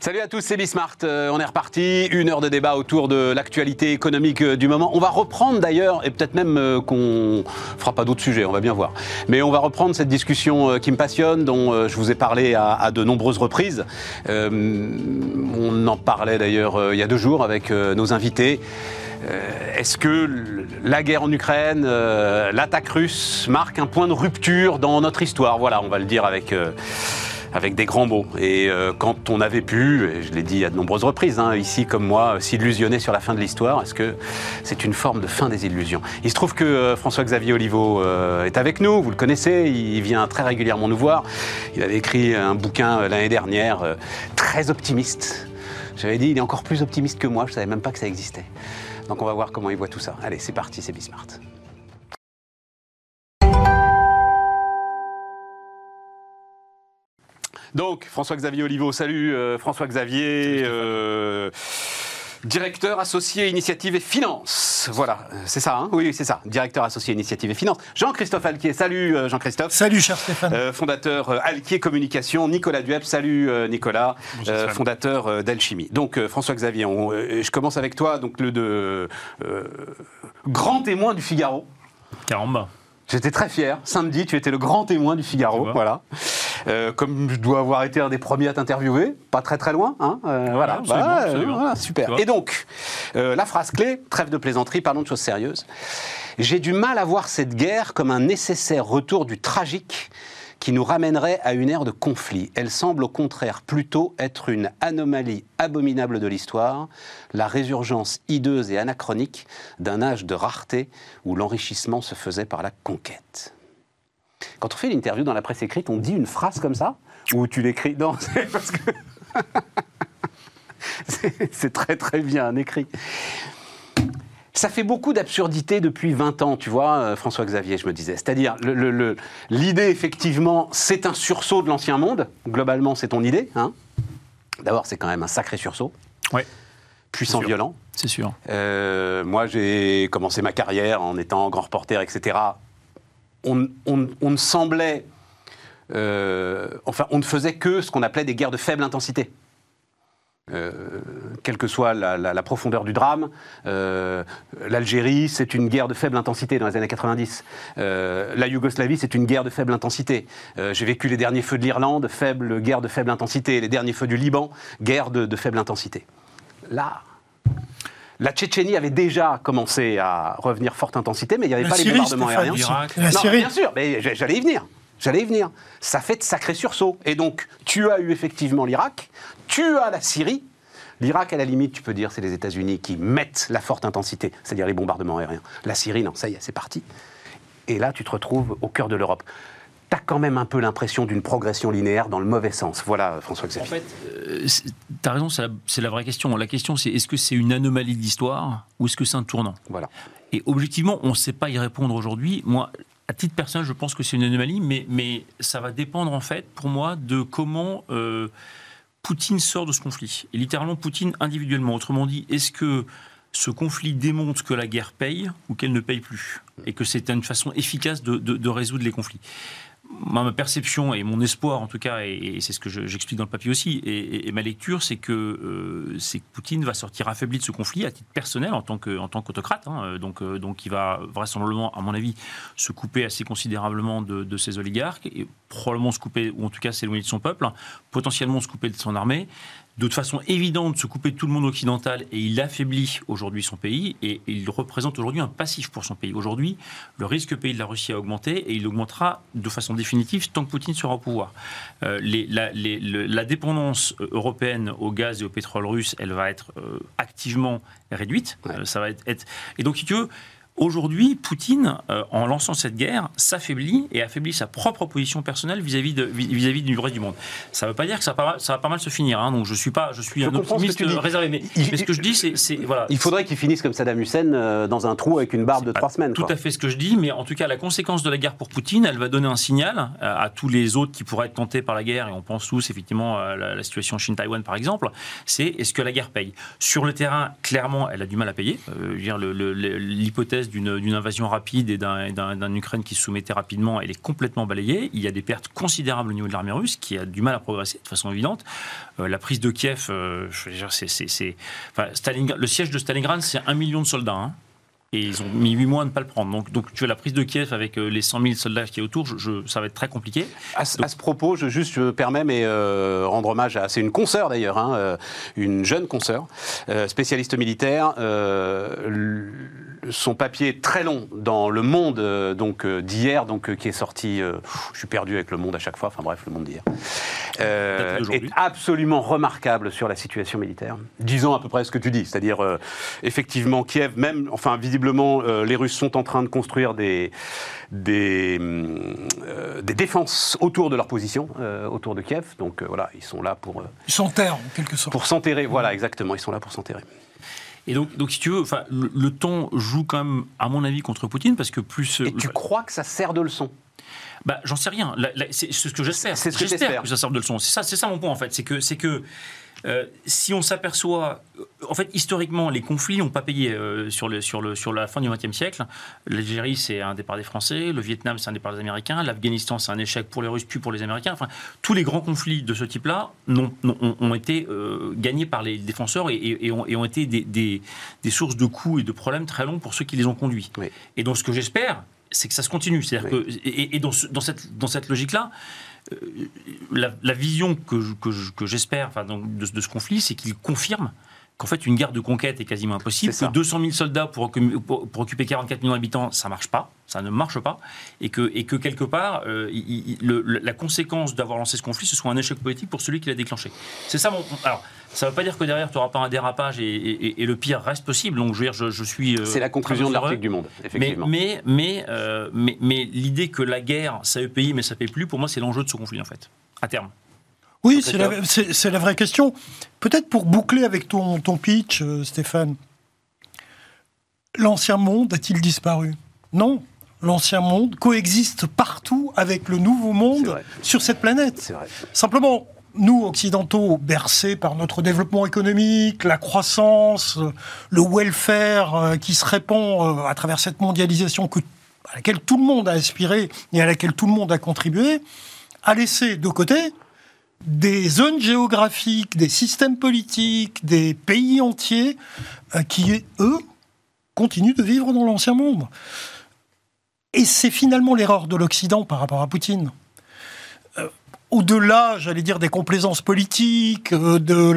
Salut à tous, c'est Bismart. Euh, on est reparti. Une heure de débat autour de l'actualité économique euh, du moment. On va reprendre d'ailleurs, et peut-être même euh, qu'on fera pas d'autres sujets, on va bien voir. Mais on va reprendre cette discussion qui me passionne, dont je vous ai parlé à, de nombreuses reprises. on en parlait d'ailleurs il y a deux jours avec nos invités. Est-ce que la guerre en Ukraine, l'attaque russe marque un point de rupture dans notre histoire? Voilà, on va le dire avec avec des grands mots. Et euh, quand on avait pu, je l'ai dit à de nombreuses reprises, hein, ici comme moi, s'illusionner sur la fin de l'histoire, est-ce que c'est une forme de fin des illusions? Il se trouve que euh, François-Xavier Oliveau euh, est avec nous, vous le connaissez, il vient très régulièrement nous voir. Il avait écrit un bouquin l'année dernière, très optimiste. J'avais dit, il est encore plus optimiste que moi, je ne savais même pas que ça existait. Donc on va voir comment il voit tout ça. Allez, c'est parti, c'est Bismart. Donc, François-Xavier Oliveau, salut euh, François-Xavier. Euh, directeur associé Initiative et Finance. Voilà, c'est ça, hein? Oui, c'est ça. Directeur associé Initiative et Finance. Jean-Christophe Alquier, salut euh, Jean-Christophe. Salut cher Stéphane. fondateur Alquier Communication. Nicolas Duep, salut Nicolas, fondateur d'Alchimie. Donc François-Xavier, je commence avec toi, donc le de, grand témoin du Figaro. Caramba. J'étais très fier. Samedi, tu étais le grand témoin du Figaro. Voilà. Euh, comme je dois avoir été un des premiers à t'interviewer, pas très très loin. Hein euh, voilà. Bah, euh, super. Et donc, la phrase clé, trêve de plaisanterie, parlons de choses sérieuses. J'ai du mal à voir cette guerre comme un nécessaire retour du tragique qui nous ramènerait à une ère de conflit. Elle semble au contraire plutôt être une anomalie abominable de l'histoire, la résurgence hideuse et anachronique d'un âge de rareté où l'enrichissement se faisait par la conquête. Quand on fait l'interview dans la presse écrite, on dit une phrase comme ça Ou tu l'écris? Non, c'est parce que. c'est très très bien écrit. Ça fait beaucoup d'absurdités depuis 20 ans, tu vois, euh, François-Xavier, je me disais. C'est-à-dire, l'idée, effectivement, c'est un sursaut de l'ancien monde. Globalement, c'est ton idée. Hein D'abord, c'est quand même un sacré sursaut. Oui. Puissant, violent. C'est sûr. Euh, moi, j'ai commencé ma carrière en étant grand reporter, etc. On, ne semblait. Euh, enfin, on ne faisait que ce qu'on appelait des guerres de faible intensité. Euh, quelle que soit la, profondeur du drame. Euh, L'Algérie, c'est une guerre de faible intensité dans les années 90. Euh, la Yougoslavie, c'est une guerre de faible intensité. J'ai vécu les derniers feux de l'Irlande, faible, guerre de faible intensité. Les derniers feux du Liban, guerre de, faible intensité. Là, la Tchétchénie avait déjà commencé à revenir forte intensité, mais il n'y avait pas les bombardements aériens. La Syrie. bien sûr, mais j'allais y venir. J'allais y venir. Ça fait de sacrés sursauts. Et donc, tu as eu effectivement l'Irak, tu as la Syrie. L'Irak, à la limite, tu peux dire, c'est les États-Unis qui mettent la forte intensité, c'est-à-dire les bombardements aériens. La Syrie, non, ça y est, c'est parti. Et là, tu te retrouves au cœur de l'Europe. Tu as quand même un peu l'impression d'une progression linéaire dans le mauvais sens. Voilà, François-Xavier. En fait, euh, tu as raison, c'est la, la, vraie question. La question, c'est est-ce que c'est une anomalie d'histoire ou est-ce que c'est un tournant? Voilà. Et objectivement, on ne sait pas y répondre aujourd'hui. Moi, à titre personnel, je pense que c'est une anomalie, mais, ça va dépendre, en fait, pour moi, de comment. Euh, Poutine sort de ce conflit. Et littéralement, Poutine individuellement. Autrement dit, est-ce que ce conflit démontre que la guerre paye ou qu'elle ne paye plus Et que c'est une façon efficace de résoudre les conflits? Ma perception et mon espoir, en tout cas, et, c'est ce que j'explique dans le papier aussi, et, ma lecture, c'est que, euh, c'est que Poutine va sortir affaibli de ce conflit à titre personnel en tant qu'autocrate. Hein, euh, donc, euh, donc, il va vraisemblablement, à mon avis, se couper assez considérablement de, de ses oligarques et probablement se couper, ou en tout cas s'éloigner de son peuple, hein, potentiellement se couper de son armée de façon évidente se couper de tout le monde occidental et il affaiblit aujourd'hui son pays et il représente aujourd'hui un passif pour son pays. Aujourd'hui, le risque pays de la Russie a augmenté et il augmentera de façon définitive tant que Poutine sera au pouvoir. Euh, la, dépendance européenne au gaz et au pétrole russe, elle va être euh, activement réduite. Euh, ça va être, être, et donc, si tu veux, Aujourd'hui, Poutine, euh, en lançant cette guerre, s'affaiblit et affaiblit sa propre position personnelle vis-à-vis vis-à-vis du reste du monde. Ça ne veut pas dire que ça va, ça va pas mal se finir. Hein, donc je suis pas, je suis un optimiste réservé. Mais, ce que je dis, c'est voilà. Il faudrait qu'il finisse comme Saddam Hussein euh, dans un trou avec une barbe de trois semaines. Tout à fait ce que je dis, mais en tout cas, la conséquence de la guerre pour Poutine, elle va donner un signal euh, à, tous les autres qui pourraient être tentés par la guerre, et on pense tous effectivement à la, situation Chine-Taïwan par exemple. C'est est-ce que la guerre paye? Sur le terrain, clairement, elle a du mal à payer. l'hypothèse d'une invasion rapide et d'un Ukraine qui se soumettait rapidement, elle est complètement balayée. Il y a des pertes considérables au niveau de l'armée russe qui a du mal à progresser de façon évidente. Euh, la prise de Kiev, euh, c'est, enfin, le siège de Stalingrad, c'est un million de soldats. Hein. Et ils ont mis 8 mois à ne pas le prendre. Donc, tu as la prise de Kiev avec euh, les 100 000 soldats qui est autour, je, ça va être très compliqué. À, ce propos, je juste je permets, mais rendre hommage à. C'est une consoeur d'ailleurs, hein, une jeune consoeur, spécialiste militaire. Son papier très long dans Le Monde donc d'hier, donc qui est sorti. je suis perdu avec Le Monde à chaque fois. Enfin bref, Le Monde d'hier est absolument remarquable sur la situation militaire. Disons à peu près ce que tu dis, c'est-à-dire effectivement Kiev, même enfin visiblement euh, les Russes sont en train de construire des, des, euh, des défenses autour de leur position, euh, autour de Kiev. Donc voilà, ils sont là pour. ils s'enterrent, en quelque sorte. Pour s'enterrer, voilà, exactement. Ils sont là pour s'enterrer. Et donc, donc, si tu veux, le, le temps joue quand même, à mon avis, contre Poutine, parce que plus. Et tu crois que ça sert de leçon? Bah, j'en sais rien. C'est ce que j'espère. C'est ce que j'espère que ça sert de leçon. C'est ça, c'est ça mon point en fait. C'est que, c'est que euh, si on s'aperçoit, en fait, historiquement, les conflits n'ont pas payé euh, sur, le, sur, le, sur la fin du XXe siècle. L'Algérie, c'est un départ des Français. Le Vietnam, c'est un départ des Américains. L'Afghanistan, c'est un échec pour les Russes, puis pour les Américains. Enfin, tous les grands conflits de ce type-là ont, été euh, gagnés par les défenseurs et, ont, été des, des, sources de coûts et de problèmes très longs pour ceux qui les ont conduits. Et donc, ce que j'espère, c'est que ça se continue. C'est-à-dire que, et, dans, dans, cette, dans cette logique-là, euh, la, vision que, j'espère de, ce conflit, c'est qu'il confirme qu'en fait une guerre de conquête est quasiment impossible, que 200 000 soldats pour, pour, occuper 44 millions d'habitants, ça marche pas, ça ne marche pas, et que, et que quelque part, euh, la conséquence d'avoir lancé ce conflit, ce soit un échec politique pour celui qui l'a déclenché. C'est ça mon... Alors, ça ne veut pas dire que derrière, tu n'auras pas un dérapage et, le pire reste possible. Donc, je veux dire, je, suis. Euh, c'est la conclusion de l'article du Monde, effectivement. Mais, mais, mais, mais, l'idée que la guerre, ça payer, mais ça ne paye plus, pour moi, c'est l'enjeu de ce conflit, en fait, à terme. Oui, c'est la, vraie question. Peut-être pour boucler avec ton, ton pitch, euh, Stéphane, l'ancien monde a-t-il disparu? Non. L'ancien monde coexiste partout avec le nouveau monde sur cette planète. Simplement, nous, occidentaux, bercés par notre développement économique, la croissance, le welfare euh, qui se répand euh, à travers cette mondialisation à laquelle tout le monde a aspiré et à laquelle tout le monde a contribué, a laissé de côté des zones géographiques, des systèmes politiques, des pays entiers euh, qui, eux, continuent de vivre dans l'ancien monde. Et c'est finalement l'erreur de l'Occident par rapport à Poutine au-delà, j'allais dire, des complaisances politiques, euh, de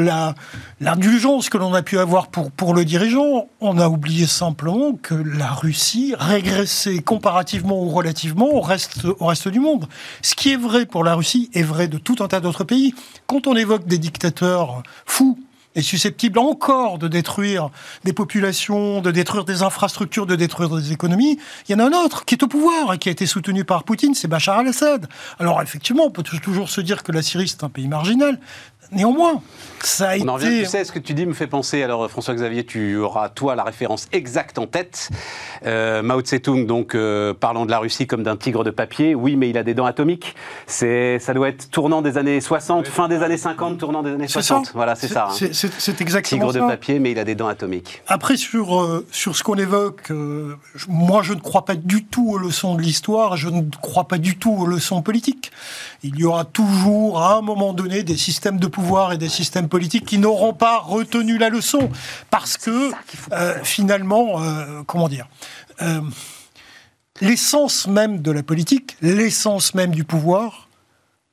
l'indulgence que l'on a pu avoir pour, pour le dirigeant, on a oublié simplement que la Russie régressait comparativement ou relativement au reste, au reste du monde. Ce qui est vrai pour la Russie est vrai de tout un tas d'autres pays. Quand on évoque des dictateurs fous, est susceptible encore de détruire des populations, de détruire des infrastructures, de détruire des économies. Il y en a un autre qui est au pouvoir et qui a été soutenu par Poutine, c'est Bachar al-Assad. Alors effectivement, on peut toujours se dire que la Syrie c'est un pays marginal, Néanmoins, ça a On été... tu sais, ce que tu dis me fait penser, alors François-Xavier, tu auras toi la référence exacte en tête. Euh, Mao Tse-tung, donc euh, parlant de la Russie comme d'un tigre de papier, oui, mais il a des dents atomiques. C'est, ça doit être tournant des années 60, fin des années 50, tournant des années 60. Voilà, c'est ça. Hein. C'est exactement tigre de papier, mais il a des dents atomiques. Après, sur, euh, sur ce qu'on évoque, moi je ne crois pas du tout aux leçons de l'histoire, je ne crois pas du tout aux leçons politiques. Il y aura toujours, à un moment donné, des systèmes de pouvoir et des systèmes politiques qui n'auront pas retenu la leçon. Parce que, euh, finalement, euh, comment dire euh, L'essence même de la politique, l'essence même du pouvoir,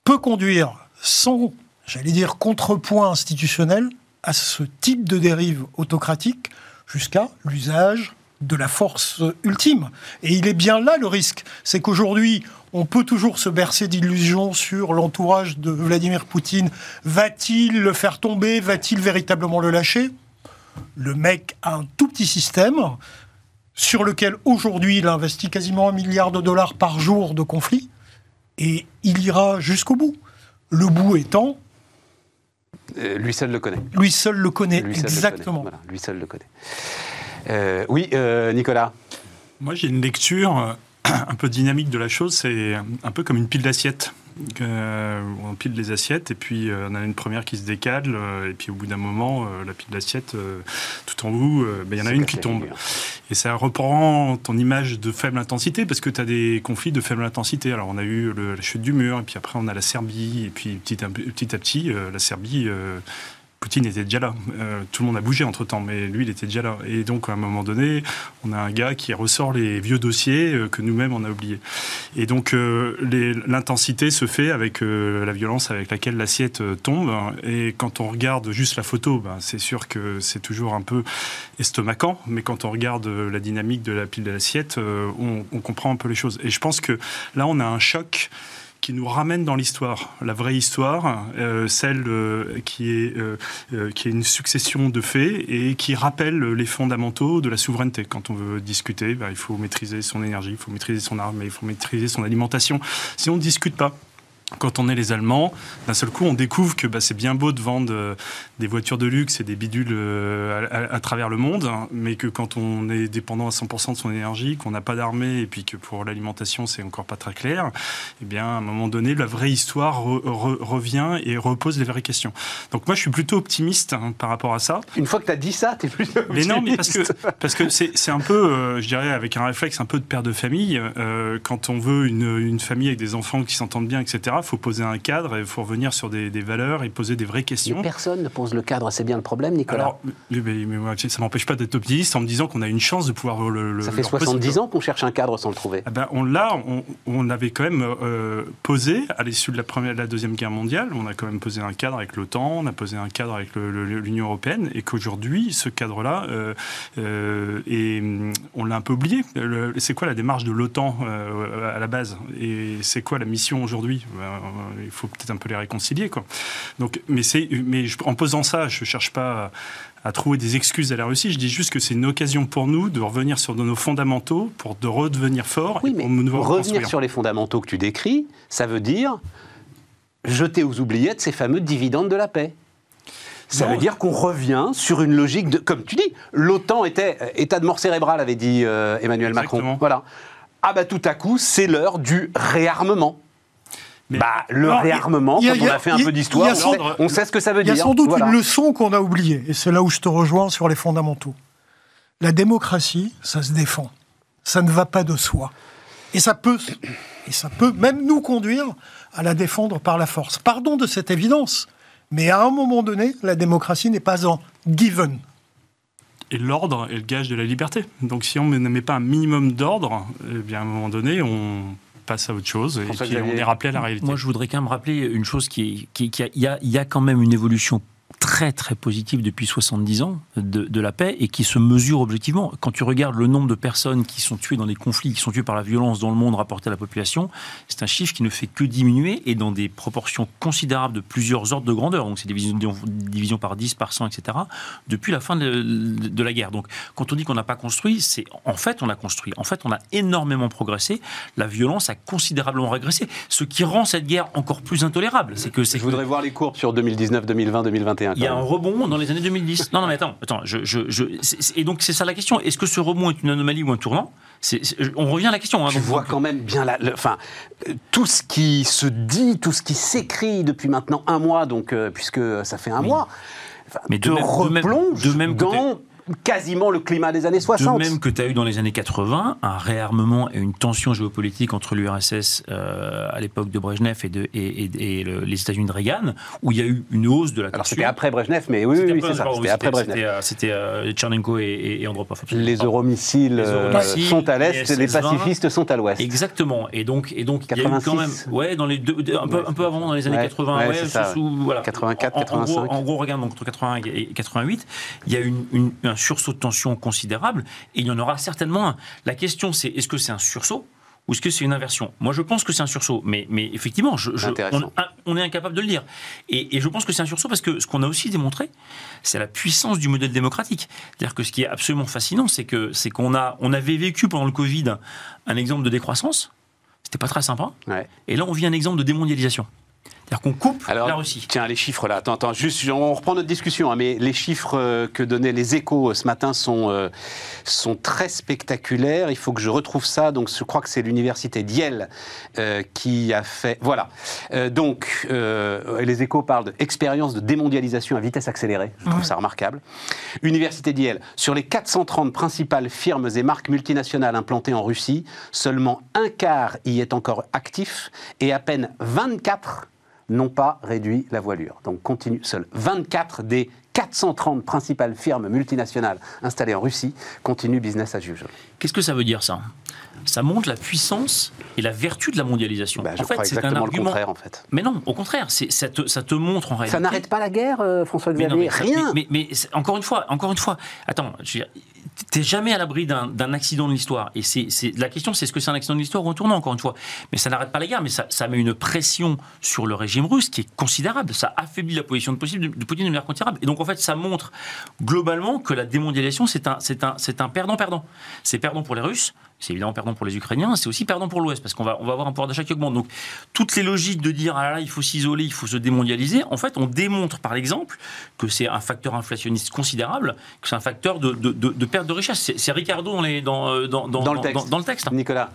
peut conduire sans, j'allais dire, contrepoint institutionnel à ce type de dérive autocratique jusqu'à l'usage de la force ultime. Et il est bien là le risque. C'est qu'aujourd'hui, on peut toujours se bercer d'illusions sur l'entourage de Vladimir Poutine. Va-t-il le faire tomber? Va-t-il véritablement le lâcher? Le mec a un tout petit système sur lequel aujourd'hui il investit quasiment un milliard de dollars par jour de conflit et il ira jusqu'au bout. Le bout étant euh, lui seul le connaît. Lui seul le connaît, exactement. lui seul le connaît. Euh, oui, euh, Nicolas. Moi, j'ai une lecture un peu dynamique de la chose. C'est un peu comme une pile d'assiettes. Euh, on pile les assiettes et puis euh, on a une première qui se décale euh, et puis au bout d'un moment, la pile d'assiettes tout en haut, ben, il y en a une qui tombe. Et ça reprend ton image de faible intensité parce que tu as des conflits de faible intensité. Alors on a eu le- la chute du mur et puis après on a la Serbie et puis petit à petit, à petit, la Serbie... Poutine était déjà là. Euh, tout le monde a bougé entre temps, mais lui, il était déjà là. Et donc, à un moment donné, on a un gars qui ressort les vieux dossiers euh, que nous-mêmes on a oubliés. Et donc, euh, l'intensité se fait avec euh, la violence avec laquelle l'assiette euh, tombe. Et quand on regarde juste la photo, ben, c'est sûr que c'est toujours un peu estomacant. Mais quand on regarde la dynamique de la pile de l'assiette, on comprend un peu les choses. Et je pense que là, on a un choc qui nous ramène dans l'histoire, la vraie histoire, euh, celle euh, qui, est, euh, qui est une succession de faits et qui rappelle les fondamentaux de la souveraineté. Quand on veut discuter, ben, il faut maîtriser son énergie, il faut maîtriser son arme, il faut maîtriser son alimentation. Si on ne discute pas, quand on est les Allemands, d'un seul coup, on découvre que bah, c'est bien beau de vendre euh, des voitures de luxe et des bidules euh, à, à- à travers le monde, hein, mais que quand on est dépendant à 100% de son énergie, qu'on n'a pas d'armée et puis que pour l'alimentation, c'est encore pas très clair, eh bien, à un moment donné, la vraie histoire re- re- revient et repose les vraies questions. Donc moi, je suis plutôt optimiste hein, par rapport à ça. Une fois que tu as dit ça, tu es plus Mais non, mais parce que parce que c'est un peu, euh, je dirais, avec un réflexe un peu de père de famille. quand on veut une, une famille avec des enfants qui s'entendent bien, etc. Il faut poser un cadre et il faut revenir sur des, des valeurs et poser des vraies questions. personne ne pose le cadre, c'est bien le problème, Nicolas. Alors, mais, mais- mais moi, ça m'empêche pas d'être optimiste en me disant qu'on a une chance de pouvoir le. le- ça fait leur poser- 70 ans qu'on cherche un cadre sans le trouver. ah ben, on l'a, on, on avait quand même euh, posé à l'issue de la première, de la deuxième guerre mondiale. On a quand même posé un cadre avec l'OTAN, on a posé un cadre avec l'Union européenne, et qu'aujourd'hui, ce cadre-là, euh, euh, et on l'a un peu oublié. C'est quoi la démarche de l'OTAN à la base? Et c'est quoi la mission aujourd'hui? Il faut peut-être un peu les réconcilier, quoi. Donc, mais mais je- en posant ça, je cherche pas à trouver des excuses à la Russie. Je dis juste que c'est une occasion pour nous de revenir sur nos fondamentaux pour de redevenir forts Oui, et mais pour nous revenir sur les fondamentaux que tu décris, ça veut dire jeter aux oubliettes ces fameux dividendes de la paix. Ça Non. veut dire qu'on revient sur une logique de, comme tu dis, l'OTAN était euh, état de mort cérébrale, avait dit euh, Emmanuel Exactement. Macron. Voilà. Ah bah tout à coup, c'est l'heure du réarmement. Mais- bah, le Alors, réarmement, a- quand on a- a fait un a- peu d'histoire, on, sait- on sait ce que ça veut Il y a dire. sans doute Voilà. une leçon qu'on a oubliée, et c'est là où je te rejoins sur les fondamentaux. La démocratie, ça se défend. Ça ne va pas de soi. Et ça peut, et ça peut même nous conduire à la défendre par la force. Pardon de cette évidence, mais à un moment donné, la démocratie n'est pas en given. Et l'ordre est le gage de la liberté. Donc si on ne met pas un minimum d'ordre, eh bien à un moment donné, on passe à autre chose et puis on est rappelé à la réalité. Moi, je voudrais quand même rappeler une chose qui est, qui, qui a, il y a, il y a quand même une évolution très très positive depuis 70 ans de, de la paix et qui se mesure objectivement. Quand tu regardes le nombre de personnes qui sont tuées dans des conflits, qui sont tuées par la violence dans le monde rapporté à la population, c'est un chiffre qui ne fait que diminuer et dans des proportions considérables de plusieurs ordres de grandeur. Donc c'est des divisions, divisions par 10, par 100, etc. depuis la fin de, de la guerre. Donc quand on dit qu'on n'a pas construit, c'est en fait on a construit. En fait on a énormément progressé. La violence a considérablement régressé. Ce qui rend cette guerre encore plus intolérable, c'est que Je que- voudrais voir les courbes sur 2019, 2020, 2021. Il y a un même. rebond dans les années 2010. Non, non, mais attends, attends. Je, et donc c'est ça la question. Est-ce que ce rebond est une anomalie ou un tournant? On revient à la question. hein. Tu Donc, vois quand même bien la, enfin, tout ce qui se dit, tout ce qui s'écrit depuis maintenant un mois, donc euh, puisque ça fait un mois, Mais de même- de même- replonge de même que dans quasiment le climat des années De 60. même que tu as eu dans les années 80 un réarmement et une tension géopolitique entre l'URSS euh, à l'époque de Brejnev et, de, et, et- et le- les États-Unis de Reagan, où il y a eu une hausse de la Alors tension. c'était après Brejnev, mais oui, c'est ça. C'était après Brejnev. C'était euh, Tchernenko et, Andropov. Les euromissiles Les euh, sont à l'est, les les SS-20. pacifistes sont à l'ouest. Exactement. Et donc, et donc, il y a eu 86. quand même, ouais, dans les deux, un peu, Ouais, un peu avant, dans les années ouais, 80, ouais, ouais, c'est ça, sous- voilà. 84, En- en, gros, 85. en gros, regarde, donc entre 80 et 88, il y a eu une, une- un sursaut de tension considérable, et il y en aura certainement un. La question, c'est est-ce que c'est un sursaut ou est-ce que c'est une inversion? Moi, je pense que c'est un sursaut, mais, mais effectivement, je, je- Intéressant. on, on est incapable de le dire. Et, et je pense que c'est un sursaut parce que ce qu'on a aussi démontré, c'est la puissance du modèle démocratique. C'est-à-dire que ce qui est absolument fascinant, c'est que c'est qu'on a, on avait vécu pendant le Covid un exemple de décroissance. C'était pas très sympa. Ouais. Et là, on vit un exemple de démondialisation. C'est-à-dire qu'on coupe Alors, la Russie. Tiens, les chiffres là. Attends, attends, juste, on reprend notre discussion, hein, mais les chiffres euh, que donnaient les échos euh, ce matin sont, euh, sont très spectaculaires. Il faut que je retrouve ça. Donc, je crois que c'est l'université d'Yale euh, qui a fait. Voilà. Euh, donc, euh, les échos parlent d'expérience de démondialisation à vitesse accélérée. Je trouve ça remarquable. Université d'Yale. Sur les 430 principales firmes et marques multinationales implantées en Russie, seulement un quart y est encore actif et à peine 24 n'ont pas réduit la voilure. Donc continue, seuls 24 des 430 principales firmes multinationales installées en Russie continuent business as usual. Qu'est-ce que ça veut dire ça? Ça montre la puissance et la vertu de la mondialisation. Bah, je en fait, crois c'est un exactement le argument. contraire en fait. Mais non, au contraire, ça te, ça te montre en réalité. Ça n'arrête pas la guerre, euh, François-Xavier Rien Mais, mais- mais c'est- encore une fois, encore une fois, attends, dire, t'es jamais à l'abri d'un accident de l'histoire. Et c'est la question, c'est est-ce que c'est un accident de l'histoire ou un tournant, encore une fois. Mais ça n'arrête pas la guerre, mais ça, ça met une pression sur le régime russe qui est considérable. Ça affaiblit la position de, possible, de Poutine de manière considérable. Et donc, en fait, ça montre globalement que la démondialisation, un, un, c'est un perdant-perdant. C'est perdant pour les Russes, c'est évidemment perdant pour les Ukrainiens, c'est aussi perdant pour l'Ouest, parce qu'on va, on va avoir un pouvoir d'achat qui augmente. Donc, toutes les logiques de dire, ah là là, il faut s'isoler, il faut se démondialiser, en fait, on démontre par l'exemple que c'est un facteur inflationniste considérable, que c'est un facteur de, de- de- de perte de richesse. C'est Ricardo dans, les- dans, euh, dans, dans- Dans le texte. dans- dans le texte. Nicolas,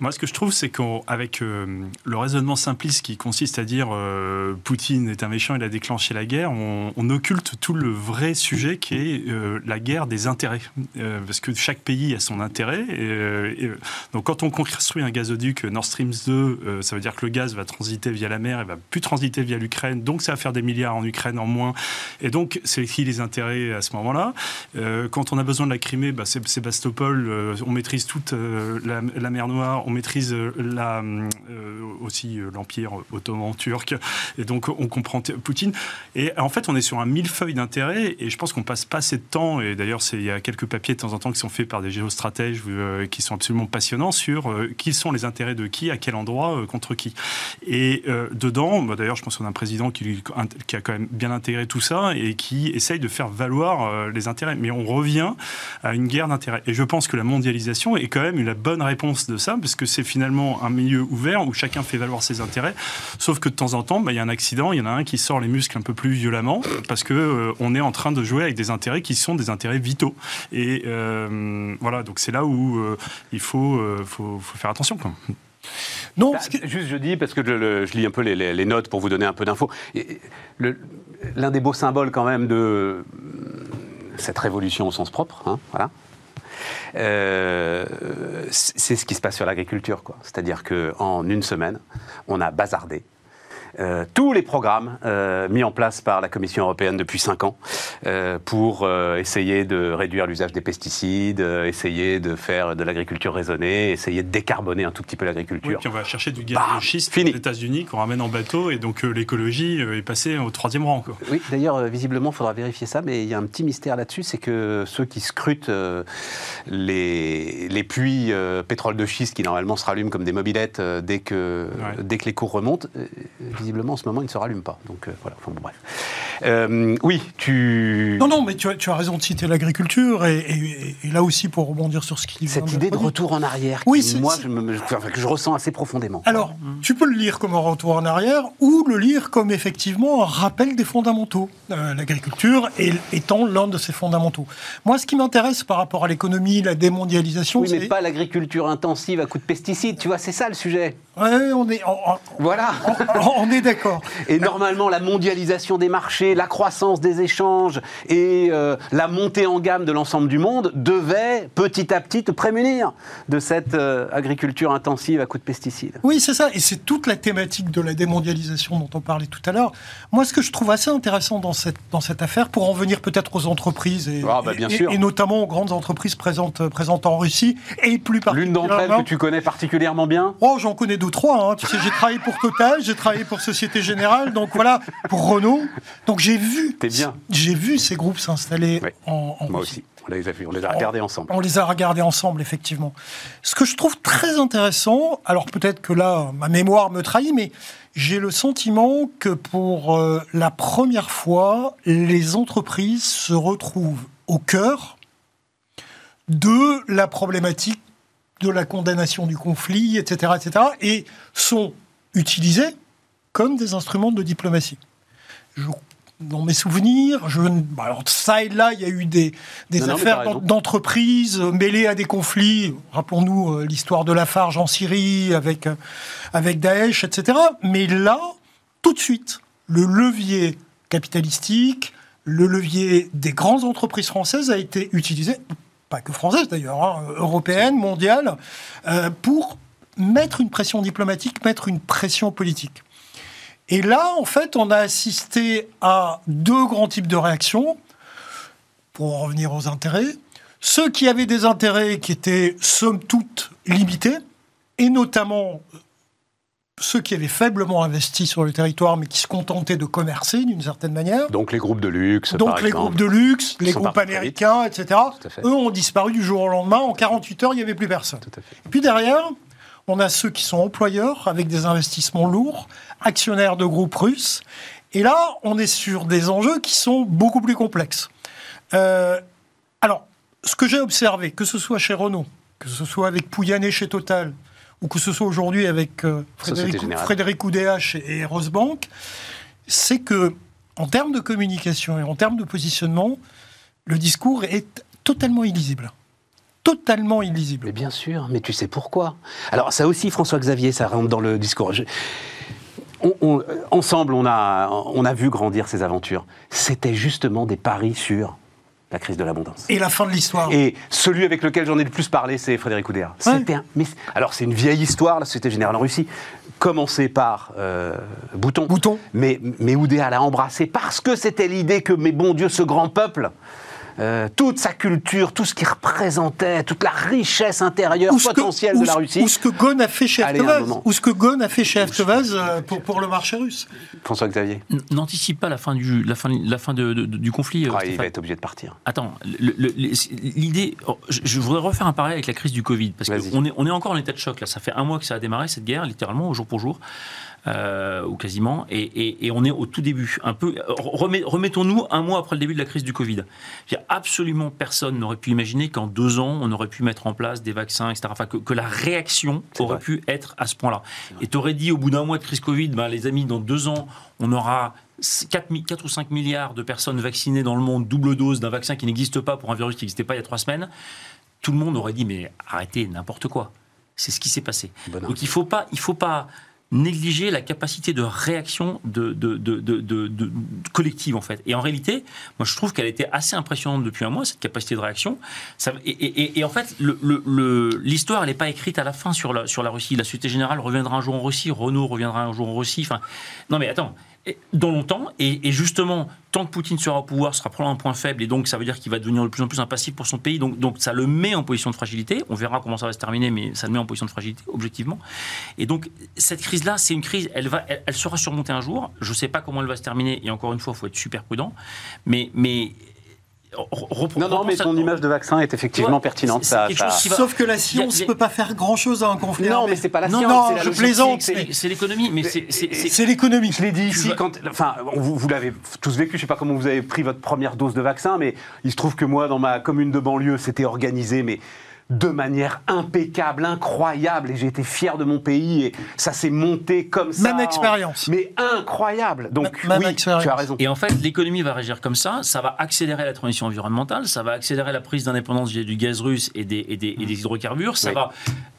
Moi, ce que je trouve, c'est qu'avec le raisonnement simpliste qui consiste à dire euh, Poutine est un méchant, il a déclenché la guerre, on, occulte tout le vrai sujet qui est euh, la guerre des intérêts. Euh, parce que chaque pays a son intérêt. Euh, euh, donc, quand on construit un gazoduc Nord Stream 2, euh, ça veut dire que le gaz va transiter via la mer, il va plus transiter via l'Ukraine. Donc, ça va faire des milliards en Ukraine en moins. Et donc, c'est qui les intérêts à ce moment-là? Euh, Quand on a besoin de la Crimée, bah, c'est Sébastopol, euh, on maîtrise toute euh, la mer Noire, on maîtrise euh, euh, aussi euh, l'Empire ottoman turc, et donc on comprend Poutine. Et en fait, on est sur un millefeuille d'intérêts, et je pense qu'on passe pas assez de temps, et d'ailleurs, il y a quelques papiers de temps en temps qui sont faits par des géostratèges qui sont absolument passionnants sur qui sont les intérêts de qui, à quel endroit, contre qui. Et dedans, bah, d'ailleurs, je pense qu'on a un président qui, a quand même bien intégré tout ça et qui essaye de faire valoir les intérêts. Mais on revient à une guerre d'intérêts. Et je pense que la mondialisation est quand même la bonne réponse de ça, parce que c'est finalement un milieu ouvert où chacun fait valoir ses intérêts. Sauf que de temps en temps, bah, il y a un accident, il y en a un qui sort les muscles un peu plus violemment, parce que euh, on est en train de jouer avec des intérêts qui sont des intérêts vitaux. Et euh, voilà, donc c'est là où euh, il faut, euh, faut, faut faire attention. Quoi. Non, Bah, juste je dis, parce que je, le- je lis un peu les, les- les notes pour vous donner un peu d'infos. L'un des beaux symboles quand même de cette révolution au sens propre, hein, voilà. Euh, c'est ce qui se passe sur l'agriculture. C'est-à-dire qu'en une semaine, on a bazardé euh, tous les programmes euh, mis en place par la Commission européenne depuis 5 ans euh, pour euh, essayer de réduire l'usage des pesticides, euh, essayer de faire de l'agriculture raisonnée, essayer de décarboner un tout petit peu Oui, l'agriculture. puis on va chercher du gaz Bam, de schiste fini. aux États-Unis qu'on ramène en bateau, et donc euh, l'écologie euh, est passée au troisième rang. Quoi. Oui, d'ailleurs, euh, visiblement, il faudra vérifier ça, mais il y a un petit mystère là-dessus, c'est que ceux qui scrutent euh, les, les puits euh, pétrole de schiste qui normalement se rallument comme des mobilettes euh, dès, que, Ouais. dès que les cours remontent, euh, visiblement en ce moment ils ne se rallument pas. Donc euh, voilà, enfin bon bref. Euh, oui, tu... non, non, mais tu as, tu as raison de citer l'agriculture, et, et- et là aussi, pour rebondir sur ce qu'il vient Cette idée de retour en arrière, Oui, qui, c'est- moi, je, me- je- enfin, que je ressens assez profondément. Alors, tu peux le lire comme un retour en arrière ou le lire comme effectivement un rappel des fondamentaux. Euh, L'agriculture étant l'un de ces fondamentaux. Moi, ce qui m'intéresse par rapport à l'économie, la démondialisation, Oui, mais pas l'agriculture intensive à coup de pesticides, tu vois, c'est ça le sujet. Ouais, on est, on, Voilà. on- est d'accord. Et normalement, la mondialisation des marchés, la croissance des échanges et euh, la montée en gamme de l'ensemble du monde devaient petit à petit te prémunir de cette euh, agriculture intensive à coups de pesticides. Oui, c'est ça. Et c'est toute la thématique de la démondialisation dont on parlait tout à l'heure. Moi, ce que je trouve assez intéressant dans cette, dans cette affaire, pour en venir peut-être aux entreprises, et, Ah, bah, bien et- sûr. et notamment aux grandes entreprises présentes, présentes en Russie, et plus L'une d'entre elles particulièrement... que tu connais particulièrement bien? Oh, j'en connais trois. hein. Tu sais, j'ai travaillé pour Total, j'ai travaillé pour Société Générale, donc voilà, pour Renault. Donc j'ai vu, j'ai vu ces groupes s'installer Oui, en, en Moi aussi. On les a vus, on les a regardés ensemble. On les a regardés ensemble, effectivement. Ce que je trouve très intéressant, alors peut-être que là, ma mémoire me trahit, mais j'ai le sentiment que pour euh, la première fois, les entreprises se retrouvent au cœur de la problématique de la condamnation du conflit, etc., etc., et sont utilisées comme des instruments de diplomatie. Je dans mes souvenirs, je, bah, alors, ça et là, il y a eu des, des affaires d'entreprises mêlées à des conflits. Rappelons-nous euh, l'histoire de Lafarge en Syrie avec, euh, avec Daesh, etc. Mais là, tout de suite, le levier capitalistique, le levier des grandes entreprises françaises a été utilisé, pas que françaises d'ailleurs, hein, européennes, mondiales, euh, pour mettre une pression diplomatique, mettre une pression politique. Et là, en fait, on a assisté à deux grands types de réactions, pour en revenir aux intérêts. Ceux qui avaient des intérêts qui étaient, somme toute, limités, et notamment ceux qui avaient faiblement investi sur le territoire, mais qui se contentaient de commercer d'une certaine manière. Donc les groupes de luxe. Donc les groupes de luxe, les groupes américains, etc. Eux ont disparu du jour au lendemain. En 48 heures, il n'y avait plus personne. Et puis derrière, on a ceux qui sont employeurs avec des investissements lourds, actionnaires de groupes russes. Et là, on est sur des enjeux qui sont beaucoup plus complexes. Euh, alors, ce que j'ai observé, que ce soit chez Renault, que ce soit avec Pouyanné chez Total, ou que ce soit aujourd'hui avec euh, Frédéric, Frédéric et Rosebank, c'est que, en termes de communication et en termes de positionnement, le discours est totalement illisible totalement illisible. Mais bien sûr, mais tu sais pourquoi. Alors ça aussi, François-Xavier, ça rentre dans le discours. ensemble, on a, on a vu grandir ces aventures. C'était justement des paris sur la crise de l'abondance. Et la fin de l'histoire. Et celui avec lequel j'en ai le plus parlé, c'est Frédéric Oudéa. alors c'est une vieille histoire, la Société Générale en Russie, commencé par euh, Bouton. Bouton. Mais, mais Oudéa l'a embrassé parce que c'était l'idée que, mais bon Dieu, ce grand peuple euh, toute sa culture, tout ce qu'il représentait, toute la richesse intérieure potentielle de la Russie. Ou ce que Ghosn a fait chez ou ce que Ghosn a fait chez euh, pour, pour le marché russe. François-Xavier N'anticipe pas la fin du, la fin, la fin de, du conflit. Euh, ah, il va être obligé de partir. Attends, l'idée. Oh, je, voudrais refaire un parallèle avec la crise du Covid, parce qu'on est, on est encore en état de choc là. Ça fait un mois que ça a démarré cette guerre, littéralement, jour pour jour. Euh, ou quasiment, et, on est au tout début. Un peu, remettons-nous un mois après le début de la crise du Covid. Absolument personne n'aurait pu imaginer qu'en deux ans, on aurait pu mettre en place des vaccins, etc. Enfin, que, la réaction aurait pu être à ce point-là. Et tu aurais dit au bout d'un mois de crise Covid, ben, les amis, dans deux ans, on aura 4, 4, ou 5 milliards de personnes vaccinées dans le monde, double dose d'un vaccin qui n'existe pas pour un virus qui n'existait pas il y a trois semaines, tout le monde aurait dit mais arrêtez n'importe quoi. C'est ce qui s'est passé. Donc il faut pas, il faut pas négliger la capacité de réaction de, de, de, collective en fait. Et en réalité, moi je trouve qu'elle était assez impressionnante depuis un mois cette capacité de réaction. Et, en fait, l'histoire le, elle n'est pas écrite à la fin sur la, sur la Russie. La Société Générale reviendra un jour en Russie, Renault reviendra un jour en Russie. Non mais attends, dans longtemps. Et, justement, tant que Poutine sera au pouvoir, sera probablement un point faible. Et donc, ça veut dire qu'il va devenir de plus en plus impassible pour son pays. Donc, donc, ça le met en position de fragilité. On verra comment ça va se terminer, mais ça le met en position de fragilité, objectivement. Et donc, cette crise-là, c'est une crise, elle, va, elle, sera surmontée un jour. Je ne sais pas comment elle va se terminer. Et encore une fois, il faut être super prudent. Mais, mais non, non, mais ton image de vaccin est effectivement pertinente. Sauf que la science ne peut pas faire grand-chose à un conflit. Non, mais c'est pas la science. Non, je plaisante. C'est l'économie. Mais c'est l'économie. Je l'ai dit ici. Quand, enfin, vous, vous l'avez tous vécu. Je ne sais pas comment vous avez pris votre première dose de vaccin, mais il se trouve que moi, dans ma commune de banlieue, c'était organisé, mais de manière impeccable, incroyable, et j'ai été fier de mon pays, et ça s'est monté comme ça. Même expérience. Mais incroyable. Donc, Même oui, expérience. tu as raison. Et en fait, l'économie va réagir comme ça, ça va accélérer la transition environnementale, ça va accélérer la prise d'indépendance du gaz russe et des, et des, hydrocarbures, ça va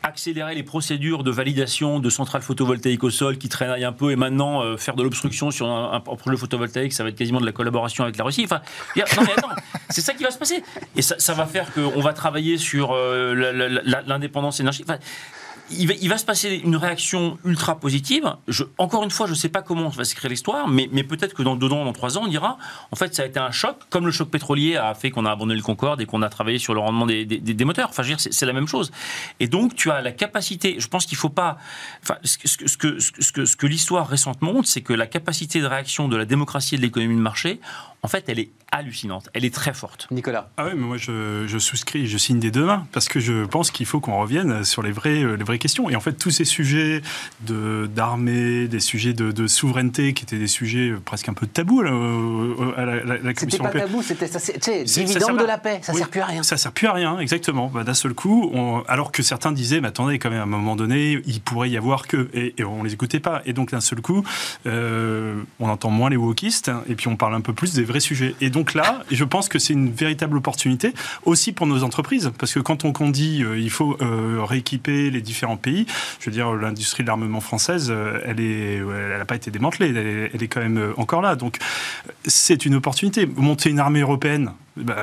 accélérer les procédures de validation de centrales photovoltaïques au sol qui traînaient un peu, et maintenant euh, faire de l'obstruction sur un, projet photovoltaïque, ça va être quasiment de la collaboration avec la Russie. Enfin, non mais attends, c'est ça qui va se passer. Et ça, ça va faire qu'on va travailler sur... Euh, l'indépendance énergétique. il, va, se passer une réaction ultra positive. Je, encore une fois, je ne sais pas comment va s'écrire l'histoire, mais, peut-être que dans deux ans, dans trois ans, on dira en fait, ça a été un choc, comme le choc pétrolier a fait qu'on a abandonné le Concorde et qu'on a travaillé sur le rendement des, des, moteurs. Enfin, c'est la même chose. Et donc, tu as la capacité, je pense qu'il ne faut pas. Ce, que, ce que, ce que, ce que l'histoire récente montre, c'est que la capacité de réaction de la démocratie et de l'économie de marché en fait, elle est hallucinante. Elle est très forte. Nicolas. Ah oui, mais moi je, je souscris, je signe des deux mains parce que je pense qu'il faut qu'on revienne sur les vraies, les vraies questions. Et en fait, tous ces sujets de d'armée, des sujets de, de, souveraineté qui étaient des sujets presque un peu tabous là, à la, la, la Commission européenne. C'était pas tabou, c'était ça, c'est dividende de la paix, ça oui, sert plus à rien. Ça sert plus à rien, exactement. Bah, D'un seul coup, on, alors que certains disaient, mais attendez, quand même, à un moment donné, il pourrait y avoir que, et, et on les écoutait pas. Et donc d'un seul coup, euh, on entend moins les wokistes, et puis on parle un peu plus des vrais sujets. Et donc là, je pense que c'est une véritable opportunité aussi pour nos entreprises, parce que quand on, on dit euh, il faut euh, rééquiper les différents pays, je veux dire l'industrie de l'armement française, euh, elle est, elle n'a pas été démantelée, elle est, elle est, quand même encore là. Donc c'est une opportunité. Monter une armée européenne, ben,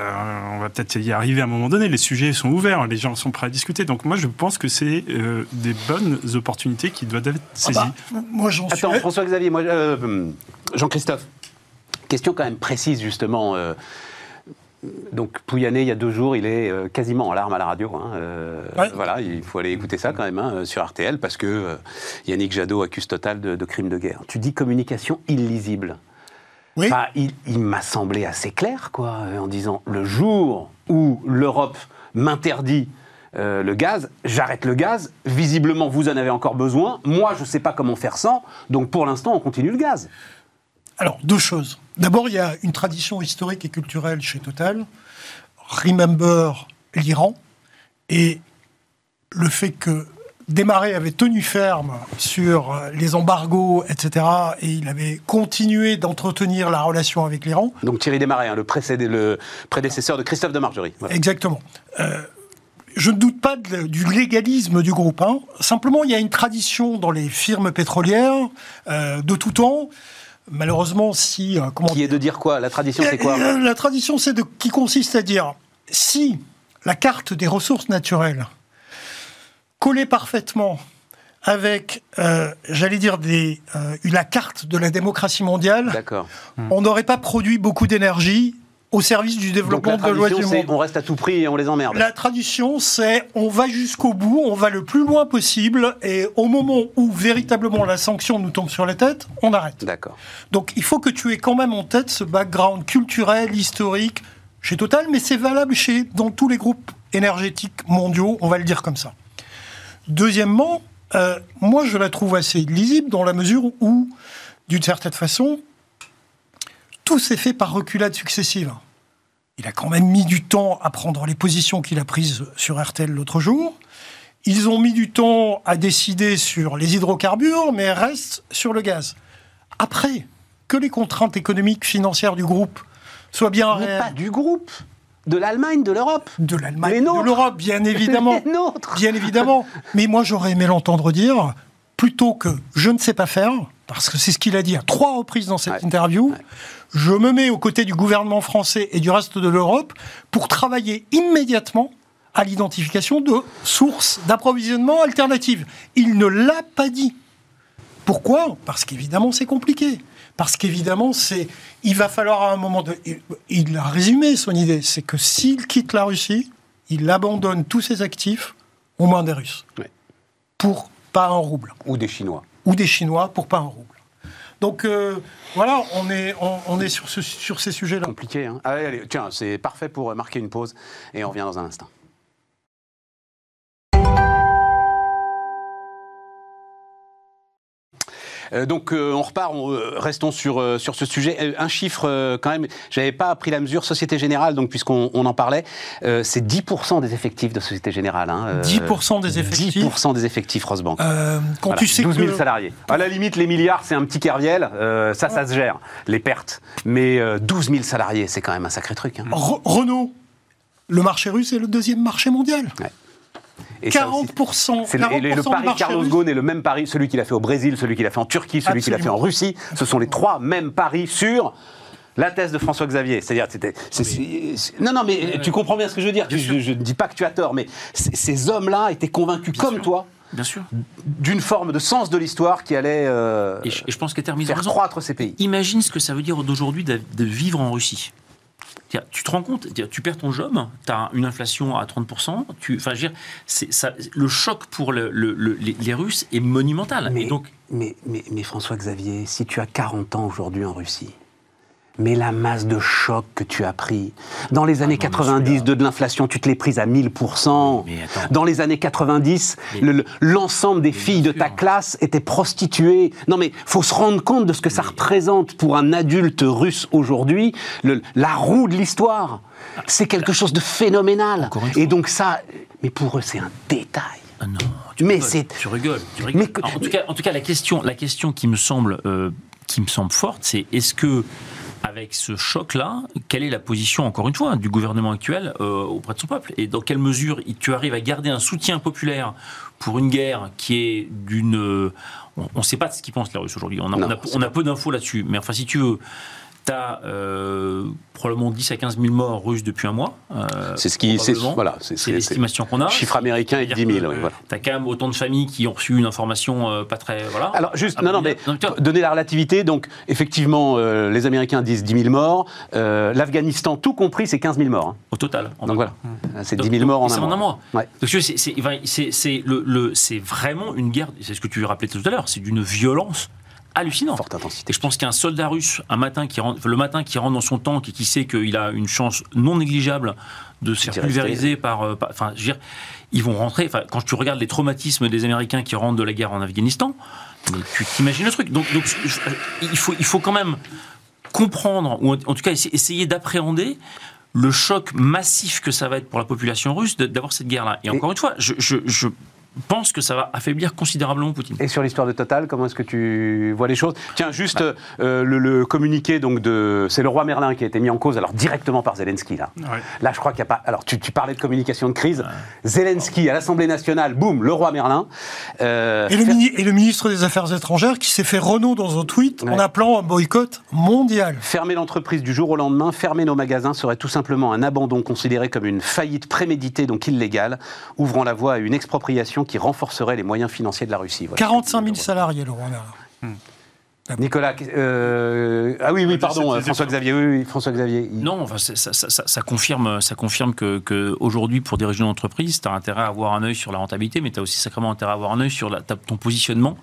on va peut-être y arriver à un moment donné. Les sujets sont ouverts, les gens sont prêts à discuter. Donc moi, je pense que c'est euh, des bonnes opportunités qui doivent être saisies. Ah bah, moi, j'en Attends, suis... François-Xavier, moi, euh, Jean-Christophe, question quand même précise justement. Euh, donc Pouyanné, il y a deux jours, il est euh, quasiment en larmes à la radio. Hein, euh, Ouais. Voilà, il faut aller écouter ça quand même hein, sur RTL parce que euh, Yannick Jadot accuse Total de, de crimes de guerre. Tu dis communication illisible. Oui. Enfin, il, il m'a semblé assez clair, quoi, en disant le jour où l'Europe m'interdit euh, le gaz, j'arrête le gaz. Visiblement, vous en avez encore besoin. Moi, je ne sais pas comment faire sans. Donc, pour l'instant, on continue le gaz. Alors, deux choses. D'abord, il y a une tradition historique et culturelle chez Total. Remember l'Iran et le fait que Desmarais avait tenu ferme sur les embargos, etc. Et il avait continué d'entretenir la relation avec l'Iran. Donc, Thierry Desmarais, hein, le, précédé- le prédécesseur de Christophe de Margerie. Voilà. Exactement. Euh, je ne doute pas de- du légalisme du groupe. hein. Simplement, il y a une tradition dans les firmes pétrolières euh, de tout temps. Malheureusement, si... euh, comment Qui est de dire quoi? La tradition, c'est quoi? Euh, La tradition, c'est de, qui consiste à dire si la carte des ressources naturelles collait parfaitement avec, euh, j'allais dire, des, euh, la carte de la démocratie mondiale, on n'aurait pas produit beaucoup d'énergie au service du Donc, développement la de tradition, du monde. on reste à tout prix et on les emmerde. La tradition, c'est on va jusqu'au bout, on va le plus loin possible, et au moment où véritablement la sanction nous tombe sur la tête, on arrête. D'accord. Donc il faut que tu aies quand même en tête ce background culturel, historique, chez Total, mais c'est valable chez, dans tous les groupes énergétiques mondiaux, on va le dire comme ça. Deuxièmement, euh, moi je la trouve assez lisible dans la mesure où, d'une certaine façon, tout s'est fait par reculades successives. Il a quand même mis du temps à prendre les positions qu'il a prises sur RTL l'autre jour. Ils ont mis du temps à décider sur les hydrocarbures, mais restent sur le gaz. Après, que les contraintes économiques, financières du groupe soient bien Mais réelles, pas du groupe, de l'Allemagne, de l'Europe. de l'Allemagne, de l'Europe, bien évidemment. Bien évidemment. Mais moi, j'aurais aimé l'entendre dire, plutôt que je ne sais pas faire, parce que c'est ce qu'il a dit à trois reprises dans cette Ouais. interview, Ouais. je me mets aux côtés du gouvernement français et du reste de l'Europe pour travailler immédiatement à l'identification de sources d'approvisionnement alternatives. Il ne l'a pas dit. Pourquoi? Parce qu'évidemment, c'est compliqué. Parce qu'évidemment, c'est, il va falloir à un moment de, il- a résumé son idée, c'est que s'il quitte la Russie, il abandonne tous ses actifs aux mains des Russes. Ouais. Pour pas un rouble. Ou des Chinois. Ou des Chinois pour pas un rouble. Donc euh, voilà, on est, on, est sur, sur ces sujets-là. Compliqué, hein Allez, allez, tiens, c'est parfait pour marquer une pause et on revient dans un instant. Donc euh, on repart, on, euh, restons sur, euh, sur ce sujet. Euh, un chiffre euh, quand même, j'avais pas appris la mesure, Société Générale, donc puisqu'on on en parlait, euh, c'est 10% des effectifs de Société Générale. hein, euh, 10% des effectifs. 10% des effectifs Rosbank. Euh, quand Voilà, tu sais 12 000 que salariés. À la limite, les milliards, c'est un petit Kerviel, euh, ça, ça se gère, les pertes. Mais euh, 12 000 salariés, c'est quand même un sacré truc. hein. Re- Renault, le marché russe est le deuxième marché mondial. Et ça aussi, 40%, C'est le, 40% pari Carlos. Ghosn est le même pari, celui qu'il a fait au Brésil, celui qu'il a fait en Turquie, celui qu'il a fait en. Russie. Ce sont les trois mêmes paris sur la thèse de François Xavier. C'est-à-dire, c'était, non, non, mais tu comprends bien ce que je veux dire. Je, je ne dis pas que tu as tort, mais ces hommes-là étaient convaincus, comme sûr. toi, Bien sûr. d'une forme de sens de l'histoire qui allait euh, Et je, et je pense ont faire raison. croître ces pays. Imagine ce que ça veut dire d'aujourd'hui de, de vivre en Russie. Tu te rends compte, tu perds ton job, tu as une inflation à 30%, tu, enfin, je veux dire, c'est- ça, le choc pour le- le- le- les, les Russes est monumental. Mais, Et donc, mais, mais, mais François Xavier, si tu as 40 ans aujourd'hui en Russie, Mais la masse de choc que tu as pris. Dans les années non, mais 90, celui-là- de, de l'inflation, tu te l'es prise à 1000%. Mais attends. Dans les années 90, Mais- le- le- l'ensemble des filles de ta classe étaient prostituées. Non mais faut se rendre compte de ce que ça représente pour un adulte russe aujourd'hui. La roue de l'histoire, c'est quelque chose de phénoménal. Et donc ça, mais pour eux c'est un détail. Ah non, Mais rigoles, Tu rigoles, tu rigoles. Mais que- Alors, en, tout cas, en tout cas, la question, la question qui me semble, euh, qui me semble forte, c'est est-ce que avec ce choc-là, quelle est la position, encore une fois, du gouvernement actuel euh, auprès de son peuple? Et dans quelle mesure tu arrives à garder un soutien populaire pour une guerre qui est d'une... euh, on ne sait pas de ce qu'ils pensent les Russes aujourd'hui. On a, Non, on a- c'est on a peu d'infos là-dessus. Mais enfin, si tu veux, tu as probablement 10 à 15 000 morts russes depuis un mois. euh, C'est ce qui, c'est voilà, c'est C'est c'est- l'estimation qu'on a. Chiffre américain est de 10 000. oui, voilà. T'as quand même autant de familles qui ont reçu une information euh, pas très. Voilà. Alors juste, Ah, non, non, mais- mais non, donner la relativité, donc effectivement, euh, les Américains disent 10 000 morts, euh, l'Afghanistan, tout compris, c'est 15 000 morts. hein. Au total. en Donc voilà, c'est Donc- 10 000 donc, morts en c'est un mois. Ouais. Donc, tu vois, c'est- c'est c'est- c'est le- le- c'est vraiment une guerre, c'est ce que tu rappelais tout à l'heure, c'est d'une violence hallucinante. Forte intensité. Et je pense qu'un soldat russe, un matin qui rentre, le matin qui rentre dans son tank et qui sait qu'il a une chance non négligeable de se faire pulvériser par, euh, par- Enfin, je veux dire, ils vont rentrer. Enfin, quand tu regardes les traumatismes des Américains qui rentrent de la guerre en Afghanistan, tu t'imagines le truc. Donc, il, faut, il faut quand même comprendre, ou en tout cas essa- essayer d'appréhender le choc massif que ça va être pour la population russe d'avoir cette guerre-là. Et encore une fois, je, je- je pense que ça va affaiblir considérablement Poutine. Et sur l'histoire de Total, comment est-ce que tu vois les choses? Tiens, juste euh, le, le communiqué donc de, c'est le roi Merlin qui a été mis en cause, alors directement par Zelensky là. Ouais. Là, je crois qu'il n'y a pas. Alors, tu, tu parlais de communication de crise. Zelensky à l'Assemblée nationale, boum, le roi Merlin. Euh, Et le, mini- et le ministre des Affaires étrangères qui s'est fait Renault dans un tweet en appelant un boycott mondial. Fermer l'entreprise du jour au lendemain, fermer nos magasins serait tout simplement un abandon considéré comme une faillite préméditée, donc illégale, ouvrant la voie à une expropriation qui renforcerait les moyens financiers de la Russie. Voilà. 45 000 salariés, le roi Merlin. Nicolas, euh, ah oui, oui, pardon, euh, François-Xavier, oui, oui, François-Xavier. il- Non, enfin, ça, ça- ça- ça confirme, ça confirme que, que aujourd'hui, pour diriger une entreprise, tu as intérêt à avoir un œil sur la rentabilité, mais tu as aussi sacrément intérêt à avoir un œil sur la- ton positionnement.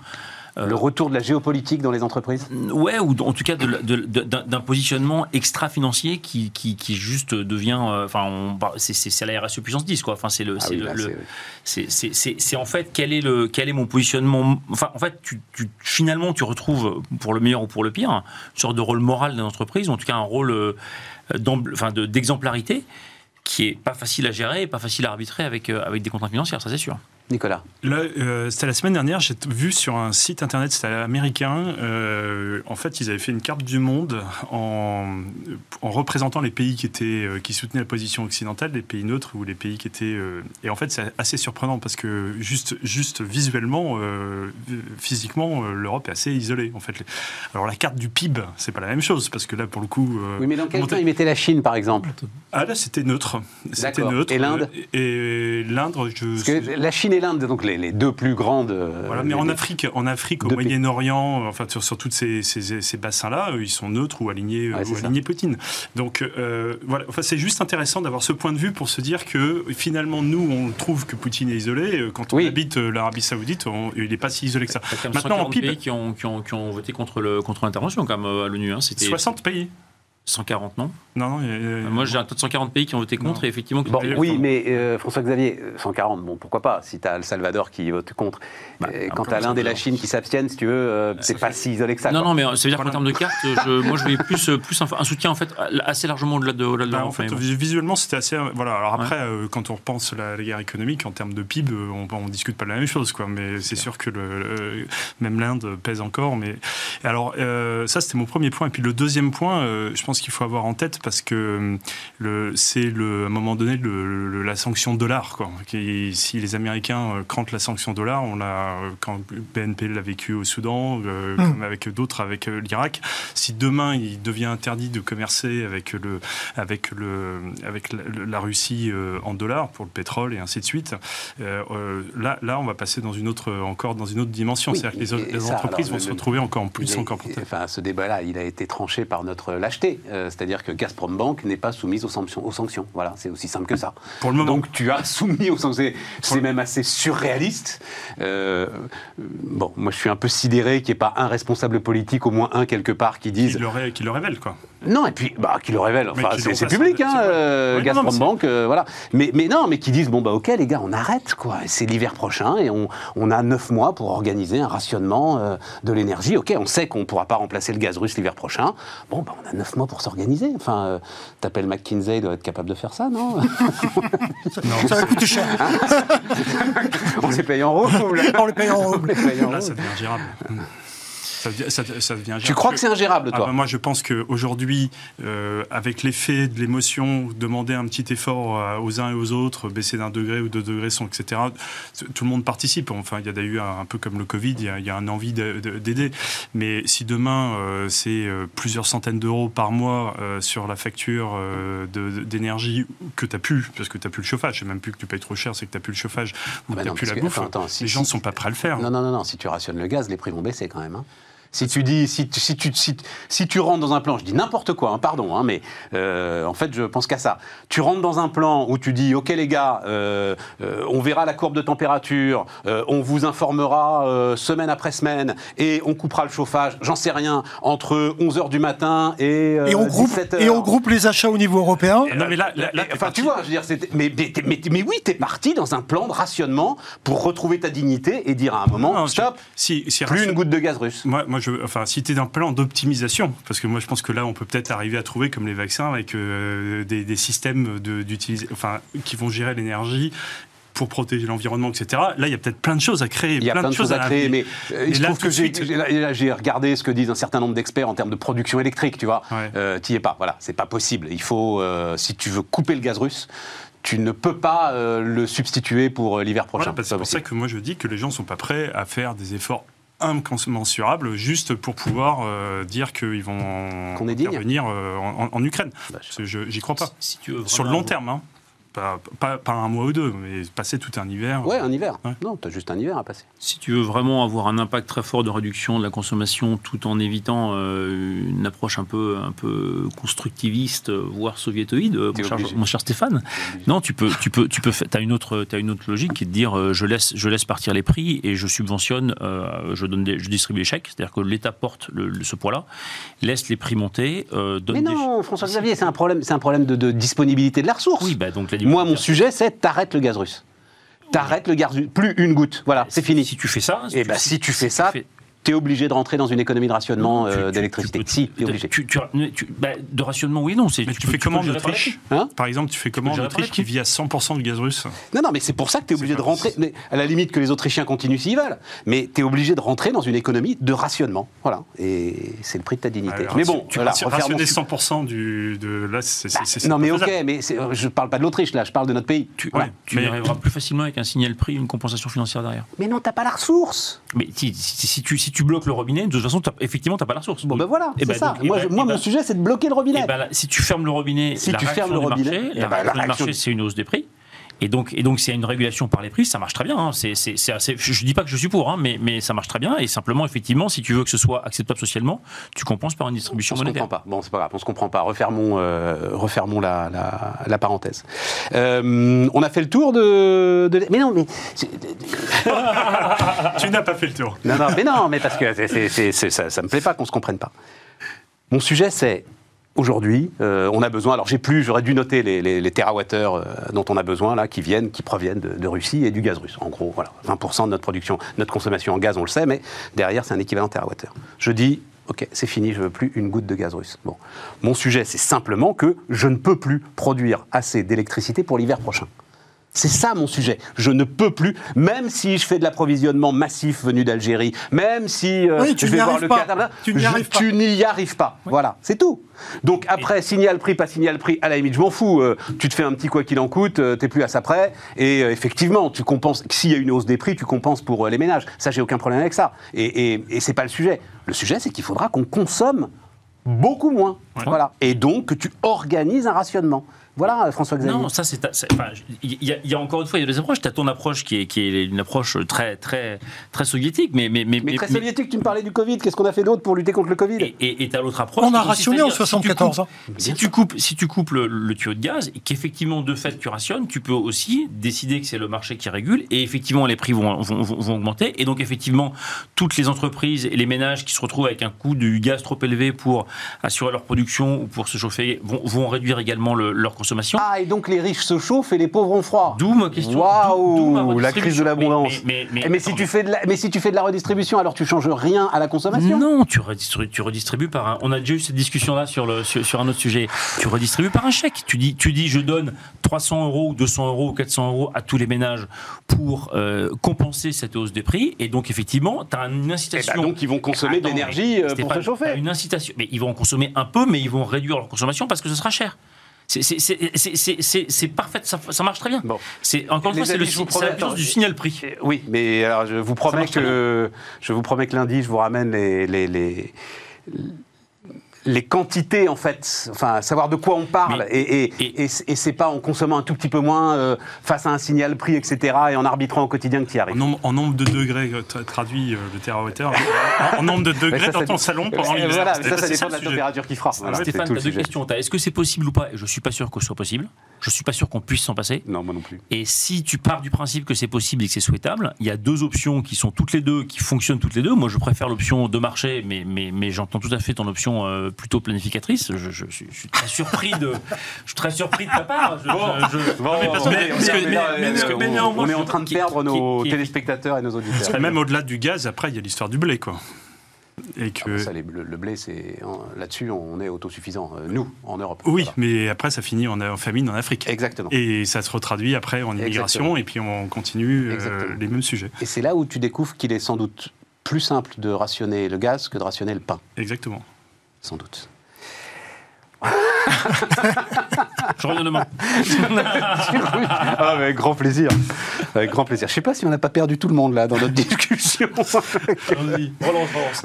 Euh, Le retour de la géopolitique dans les entreprises? Ouais, ou en tout cas d'un positionnement extra-financier qui, qui, qui juste devient. euh, Enfin, parle- c'est- la RSE puissance 10, quoi. Enfin, c'est le. Ah c'est oui, le- c'est- en fait quel est, le, quel est mon positionnement? Enfin, en fait, tu, tu- finalement, tu retrouves, pour le meilleur ou pour le pire, une sorte de rôle moral d'une entreprise, ou en tout cas un rôle euh, d'exemplarité qui est pas facile à gérer et pas facile à arbitrer avec, euh, avec des contraintes financières, ça c'est sûr. Nicolas. Là, euh, c'était la semaine dernière, j'ai vu sur un site internet, c'était américain, euh, en fait, ils avaient fait une carte du monde en, en représentant les pays qui, étaient, euh, qui soutenaient la position occidentale, les pays neutres ou les pays qui étaient... euh, et en fait, c'est assez surprenant parce que juste, juste visuellement, physiquement, l'Europe est assez isolée. En fait. Alors la carte du PIB, c'est pas la même chose parce que là, pour le coup... Oui, mais dans quel temps il mettait la Chine, par exemple? Ah là, c'était neutre. C'était neutre. Et l'Inde? Et l'Inde, je... Parce que la Chine et l'Inde, donc les, les deux plus grandes. euh, Voilà, mais les- en Afrique, en Afrique, au. Moyen-Orient, enfin sur, sur tous ces, ces, ces bassins-là, euh, ils sont neutres ou alignés, euh, Ouais, ou alignés Poutine. Donc euh, voilà, enfin, c'est juste intéressant d'avoir ce point de vue pour se dire que finalement nous, on trouve que Poutine est isolé. Quand on Oui. habite l'Arabie Saoudite, on- il n'est pas si isolé que ça. T'as quand même Maintenant, en 140 PIB, pays qui ont, qui ont, qui ont voté contre le- contre l'intervention euh, à l'ONU. Hein. C'était 60 pays. 140, non? Non, non. Euh, Moi, j'ai un taux de 140 pays qui ont voté contre Non. et effectivement. qui- Bon, oui, mais euh, François-Xavier, euh, 140, bon, pourquoi pas, si tu as le Salvador qui vote contre. Bah, Euh, Quant peu à l'Inde et la. Chine qui s'abstiennent, si tu veux, euh, c'est pas si isolé que ça. Non, quoi. non, mais ça veut dire qu'en termes de cartes, je, moi, je vais plus, euh, plus un, un soutien en fait assez largement au-delà de, au-delà de Bah, en fait, visuellement, c'était assez. Voilà. Alors Ouais. après, euh, quand on repense la, la guerre économique en termes de PIB, on, on discute pas de la même chose, quoi. Mais c'est sûr que le, le- même l'Inde pèse encore. Mais alors, euh, ça, c'était mon premier point. Et puis le deuxième point, euh, je pense qu'il faut avoir en tête parce que euh, c'est le, à un moment donné le, le- la sanction dollar, quoi. Si les Américains euh, crantent la sanction dollar, on l'a euh, quand BNP l'a vécu au Soudan, euh, comme avec d'autres, avec l'Irak. Si demain il devient interdit de commercer avec le avec le avec la, la Russie euh, en dollars pour le pétrole et ainsi de suite. euh, là, là, on va passer dans une autre encore dans une autre dimension. Oui, C'est-à-dire que les, et les ça, entreprises alors, vont le- se retrouver encore en plus encore. Enfin, ce débat-là, il a été tranché par notre lâcheté. Euh, C'est-à-dire que Gazprom Bank n'est pas soumise aux sanctions. Aux sanctions. Voilà, c'est aussi simple que ça. Pour le moment. Donc tu as soumis aux sanctions. C'est- même assez surréaliste. Euh, bon, moi je suis un peu sidéré qu'il n'y ait pas un responsable politique, au moins un quelque part, qui qui dise le, qui le révèle quoi. Non, et puis, bah, qui le révèle. Enfin, c'est public, hein, euh, Oui, non, non, Gazprom Bank, voilà. Mais, mais non, mais qui disent, bon, bah, ok, les gars, on arrête, quoi. C'est l'hiver prochain et on, on a neuf mois pour organiser un rationnement de l'énergie. Ok, on sait qu'on ne pourra pas remplacer le gaz russe l'hiver prochain. Bon, bah, on a neuf mois pour s'organiser. Enfin, euh, t'appelles McKinsey, il doit être capable de faire ça, non Ça va coûter cher. On les paye en rouble. On les paye en On rouble. les paye en Là, ça devient ingérable. Ça devient, ça- ça devient Tu crois que c'est ingérable, Ah toi bah, moi, je pense qu'aujourd'hui, euh, avec l'effet de l'émotion, demander un petit effort euh, aux uns et aux autres, baisser d'un degré ou deux degrés, sont, etc., tout le monde participe. Enfin, il y a d'ailleurs un, un peu comme le Covid, il y a, il y a une envie de- de- d'aider. Mais si demain, euh, c'est plusieurs centaines d'euros par mois euh, sur la facture d'énergie que tu n'as plus, parce que tu n'as plus le chauffage, c'est même plus que tu payes trop cher, c'est que tu n'as plus le chauffage ou Ah bah tu n'as plus la que- bouffe, attends, attends, si- les gens ne si- sont pas prêts à le faire. Non, non, non, non, si tu rationnes le gaz, les prix vont baisser quand même. hein. Si tu dis, si, tu- si, tu, si, si tu rentres dans un plan, je dis n'importe quoi, hein, pardon, hein, mais euh, en fait je pense qu'à ça. Tu rentres dans un plan où tu dis, ok les gars, euh, euh, on verra la courbe de température, euh, on vous informera euh, semaine après semaine et on coupera le chauffage, j'en sais rien, entre 11h du matin et, euh, Et on, groupe, 17h. et on groupe les achats au niveau européen. Non, mais là, enfin, parti- tu vois, je veux dire, mais, mais, mais, mais oui, t'es parti dans un plan de rationnement pour retrouver ta dignité et dire à un moment, Non, stop, si, si plus ration- une goutte de gaz russe. Moi, moi je, enfin, si tu es dans un plan d'optimisation, parce que moi je pense que là on peut peut-être arriver à trouver, comme les vaccins, avec euh, des, des systèmes de- d'utiliser- enfin, qui vont gérer l'énergie pour protéger l'environnement, etc. Là, il y a peut-être plein de choses à créer. Il y a plein, de choses à créer, mais euh, il se là, trouve que j'ai suite- regardé ce que disent un certain nombre d'experts en termes de production électrique, tu vois. Ouais. Euh, es pas, voilà, c'est pas possible. Il faut, euh, si tu veux couper le gaz russe, tu ne peux pas le substituer pour l'hiver prochain. Voilà, C'est pour ça que moi je dis que les gens sont pas prêts à faire des efforts incommensurables juste pour pouvoir euh, dire qu'ils vont Qu'on est digne. intervenir euh, en, Ukraine. Bah, Parce que je- J'y crois pas. Si tu veux Sur le vraiment- long terme, hein. Pas, pas, pas un mois ou deux, mais passer tout un hiver. Ouais, un hiver. Ouais. Non, t'as juste un hiver à passer. Si tu veux vraiment avoir un impact très fort de réduction de la consommation tout en évitant euh, une approche un peu, un peu constructiviste, euh, voire soviétoïde, euh, mon cher, obligé. mon cher Stéphane, non, tu peux, tu peux, tu peux, as une autre, as une autre logique qui est de dire euh, je laisse, je laisse partir les prix et je subventionne, euh, je donne, des, je distribue les chèques, c'est-à-dire que l'État porte le- le- ce poids-là, laisse les prix monter, euh, donne Mais non, François Xavier, c'est un problème, c'est un problème de, de disponibilité de la ressource. Oui, bah donc la Moi, mon sujet, c'est t'arrêtes le gaz russe. T'arrêtes le gaz russe. Plus une goutte. Voilà, c'est Si- fini. Si tu fais ça, Et ben, si tu fais ça, fais- t'es obligé de rentrer dans une économie de rationnement tu- euh, tu- d'électricité. tu Si, obligé. tu- tu- tu- bah, de rationnement, oui, non. c'est- Mais tu, peux- fais comment en Autriche. Hein Par exemple, tu fais comment en Autriche qui vit à 100% du gaz russe Non, non, mais c'est pour ça que tu es obligé de rentrer. mais à la limite que les Autrichiens continuent s'ils veulent. Mais tu es obligé de rentrer dans une économie de rationnement. Voilà. Et c'est le prix de ta dignité. Alors, mais tu- bon, tu voilà, rationner su- 100% du, de là, c'est c'est Non, mais ok, mais je parle pas de l'Autriche là, je parle de notre pays. Tu, Voilà. tu Mais- arriveras plus facilement avec un signal prix, une compensation financière derrière. Mais non, t'as pas la ressource. Mais si, si- si tu, si tu bloques le robinet, de toute façon, t'as- effectivement, tu n'as pas la ressource. Bon, ben voilà, c'est ben, ça. donc, moi, moi eh mon sujet, c'est de bloquer le robinet. Là, si tu fermes le robinet, Si la tu fermes le robinet, marché, la la réaction du réaction- marché, c'est une hausse des prix. Et donc, et donc, s'il y a une régulation par les prix, ça marche très bien. hein. C'est, assez- je ne dis pas que je suis pour, hein, mais, mais ça marche très bien. Et simplement, effectivement, si tu veux que ce soit acceptable socialement, tu compenses par une distribution on se monétaire. comprend pas. Bon, c'est pas grave, on se comprend pas. Refermons, euh, refermons la, la, la parenthèse. Euh, on a fait le tour de. de- Mais non, mais. Tu n'as pas fait le tour. Non, non, mais non, mais parce que ça, ça me plaît pas qu'on se comprenne pas. Mon sujet, c'est aujourd'hui, euh, on a besoin. Alors, j'ai plus, j'aurais dû noter les, les, les euh, dont on a besoin là, qui viennent, qui proviennent de, Russie et du gaz russe. En gros, voilà, 20% de notre production, notre consommation en gaz, on le sait, mais derrière, c'est un équivalent térawattheure. Je dis. Ok, c'est fini, je veux plus une goutte de gaz russe. Bon, mon sujet, c'est simplement que je ne peux plus produire assez d'électricité pour l'hiver prochain. C'est ça mon sujet. Je ne peux plus, même si je fais de l'approvisionnement massif venu d'Algérie, même si euh, Oui, tu je vais voir le pas. Qatar, Tu n'y arrives pas. tu n'y arrives pas. Voilà, c'est tout. Donc après, signal prix, pas signal prix, à la limite, je m'en fous. Euh, tu te fais un petit quoi qu'il en coûte, euh, t'es plus à ça près. Et effectivement, tu compenses. S'il y a une hausse des prix, tu compenses pour les ménages. Ça, j'ai aucun problème avec ça. Et, et, et c'est pas le sujet. Le sujet, c'est qu'il faudra qu'on consomme beaucoup moins. Voilà. Et donc que tu organises un rationnement. Voilà, François Xavier. Non, ça c'est. Il y, a- il y a encore une fois, il y a deux approches. Tu as ton approche qui est, qui est une approche très, très, très soviétique, mais. Mais, mais, Mais très soviétique, tu me parlais du Covid. Qu'est-ce qu'on a fait d'autre pour lutter contre le Covid? Et tu as l'autre approche. On a rationné en dire, si tu 74 coupes- ans. Si tu coupes, si tu coupes le, le tuyau de gaz, et qu'effectivement, de fait, tu rationnes, tu peux aussi décider que c'est le marché qui régule, et effectivement, les prix vont, vont, vont- vont augmenter. Et donc, effectivement, toutes les entreprises et les ménages qui se retrouvent avec un coût du gaz trop élevé pour assurer leur production production ou pour se chauffer vont, vont réduire également le- leur consommation. Ah, et donc les riches se chauffent et les pauvres ont froid. D'où ma question. Waouh, la crise de l'abondance. Mais, mais- Eh, Mais, si tu fais de la, mais si tu fais de la redistribution, alors tu changes rien à la consommation? Non, tu redistribues, tu redistribues par un. On a déjà eu cette discussion-là sur, le, sur, sur un autre sujet. Tu redistribues par un chèque. Tu dis, tu dis je donne 300 euros, ou 200 euros, ou 400 euros à tous les ménages pour euh, compenser cette hausse des prix. Et donc, effectivement, tu as une Eh incitation. ben, donc ils vont consommer de l'énergie euh, pour se chauffer. une incitation. Mais ils vont en consommer un peu, mais ils vont réduire leur consommation parce que ce sera cher. C'est- parfait, ça, ça marche très bien. Bon. Encore une fois, c'est la puissance du signal prix. Eh, Oui, mais alors je vous promets que je vous promets que lundi je vous ramène les les, les, les quantités en fait, enfin savoir de quoi on parle Mais- et, et, et- et, et c'est pas en consommant un tout petit peu moins euh, face à un signal prix etc et en arbitrant au quotidien que tu y En arrives. nombre, en nombre de degrés, euh, tra- traduit euh, le terawattheure, en, en nombre de degrés ça, dans ça- ton salon pendant l'hiver. Voilà, ça, ça c'est dépend de la sujet. température qui fera. Voilà, Stéphane, tu as deux sujet. questions. T'as, Est-ce que c'est possible ou pas? Je suis pas sûr que ce soit possible. Je suis pas sûr qu'on puisse s'en passer. Non, moi non plus. Et si tu pars du principe que c'est possible et que c'est souhaitable, il y a deux options qui sont toutes les deux, qui fonctionnent toutes les deux. Moi, je préfère l'option de marché, mais, mais, mais j'entends tout à fait ton option euh, plutôt planificatrice. Je, je suis, je suis très surpris de, je suis très surpris de ta part. On- est en train de perdre qui- nos qui- téléspectateurs et nos auditeurs. Parce que même au-delà du gaz, après, il y a l'histoire du blé, quoi. Et Ah, que... ça, les- le, le blé, c'est là-dessus, on est autosuffisant. euh, nous, en Europe. Oui, Voilà. mais après, ça finit en, en famine en Afrique. Exactement. Et ça se retraduit après en immigration, Exactement. et puis on continue euh, les mêmes sujets. Et c'est là où tu découvres qu'il est sans doute plus simple de rationner le gaz que de rationner le pain, Exactement. Sans doute. Je reviens demain. ah, avec grand plaisir. Avec grand plaisir. Je sais pas si on n'a pas perdu tout le monde là dans notre discussion.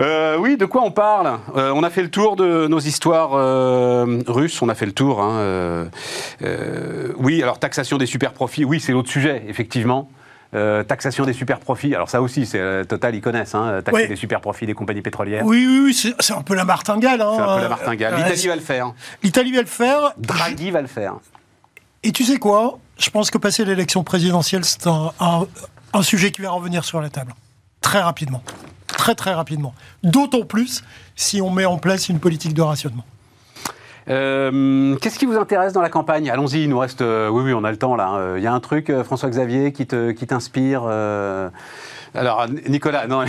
Euh, oui, de quoi on parle Euh, On a fait le tour de nos histoires euh, russes, on a fait le tour. hein, euh, oui, alors taxation des super profits, oui, c'est l'autre sujet, effectivement. Euh, taxation des super profits, alors ça aussi, c'est euh, Total, ils connaissent, hein, taxer Oui. les super profits des compagnies pétrolières. Oui, oui, oui, c'est un peu la martingale. hein. C'est un peu la martingale. Euh, L'Italie va le faire. L'Italie va le faire. Draghi va le faire. Et tu sais quoi? Je pense que passer l'élection présidentielle, c'est un, un- un sujet qui va revenir sur la table. Très rapidement. Très, très rapidement. D'autant plus si on met en place une politique de rationnement. Euh, Qu'est-ce qui vous intéresse dans la campagne? Allons-y, il nous reste. euh, oui, oui, on a le temps là. hein. Il y a un truc, euh, François-Xavier, qui qui t'inspire euh, Alors, Nicolas, non,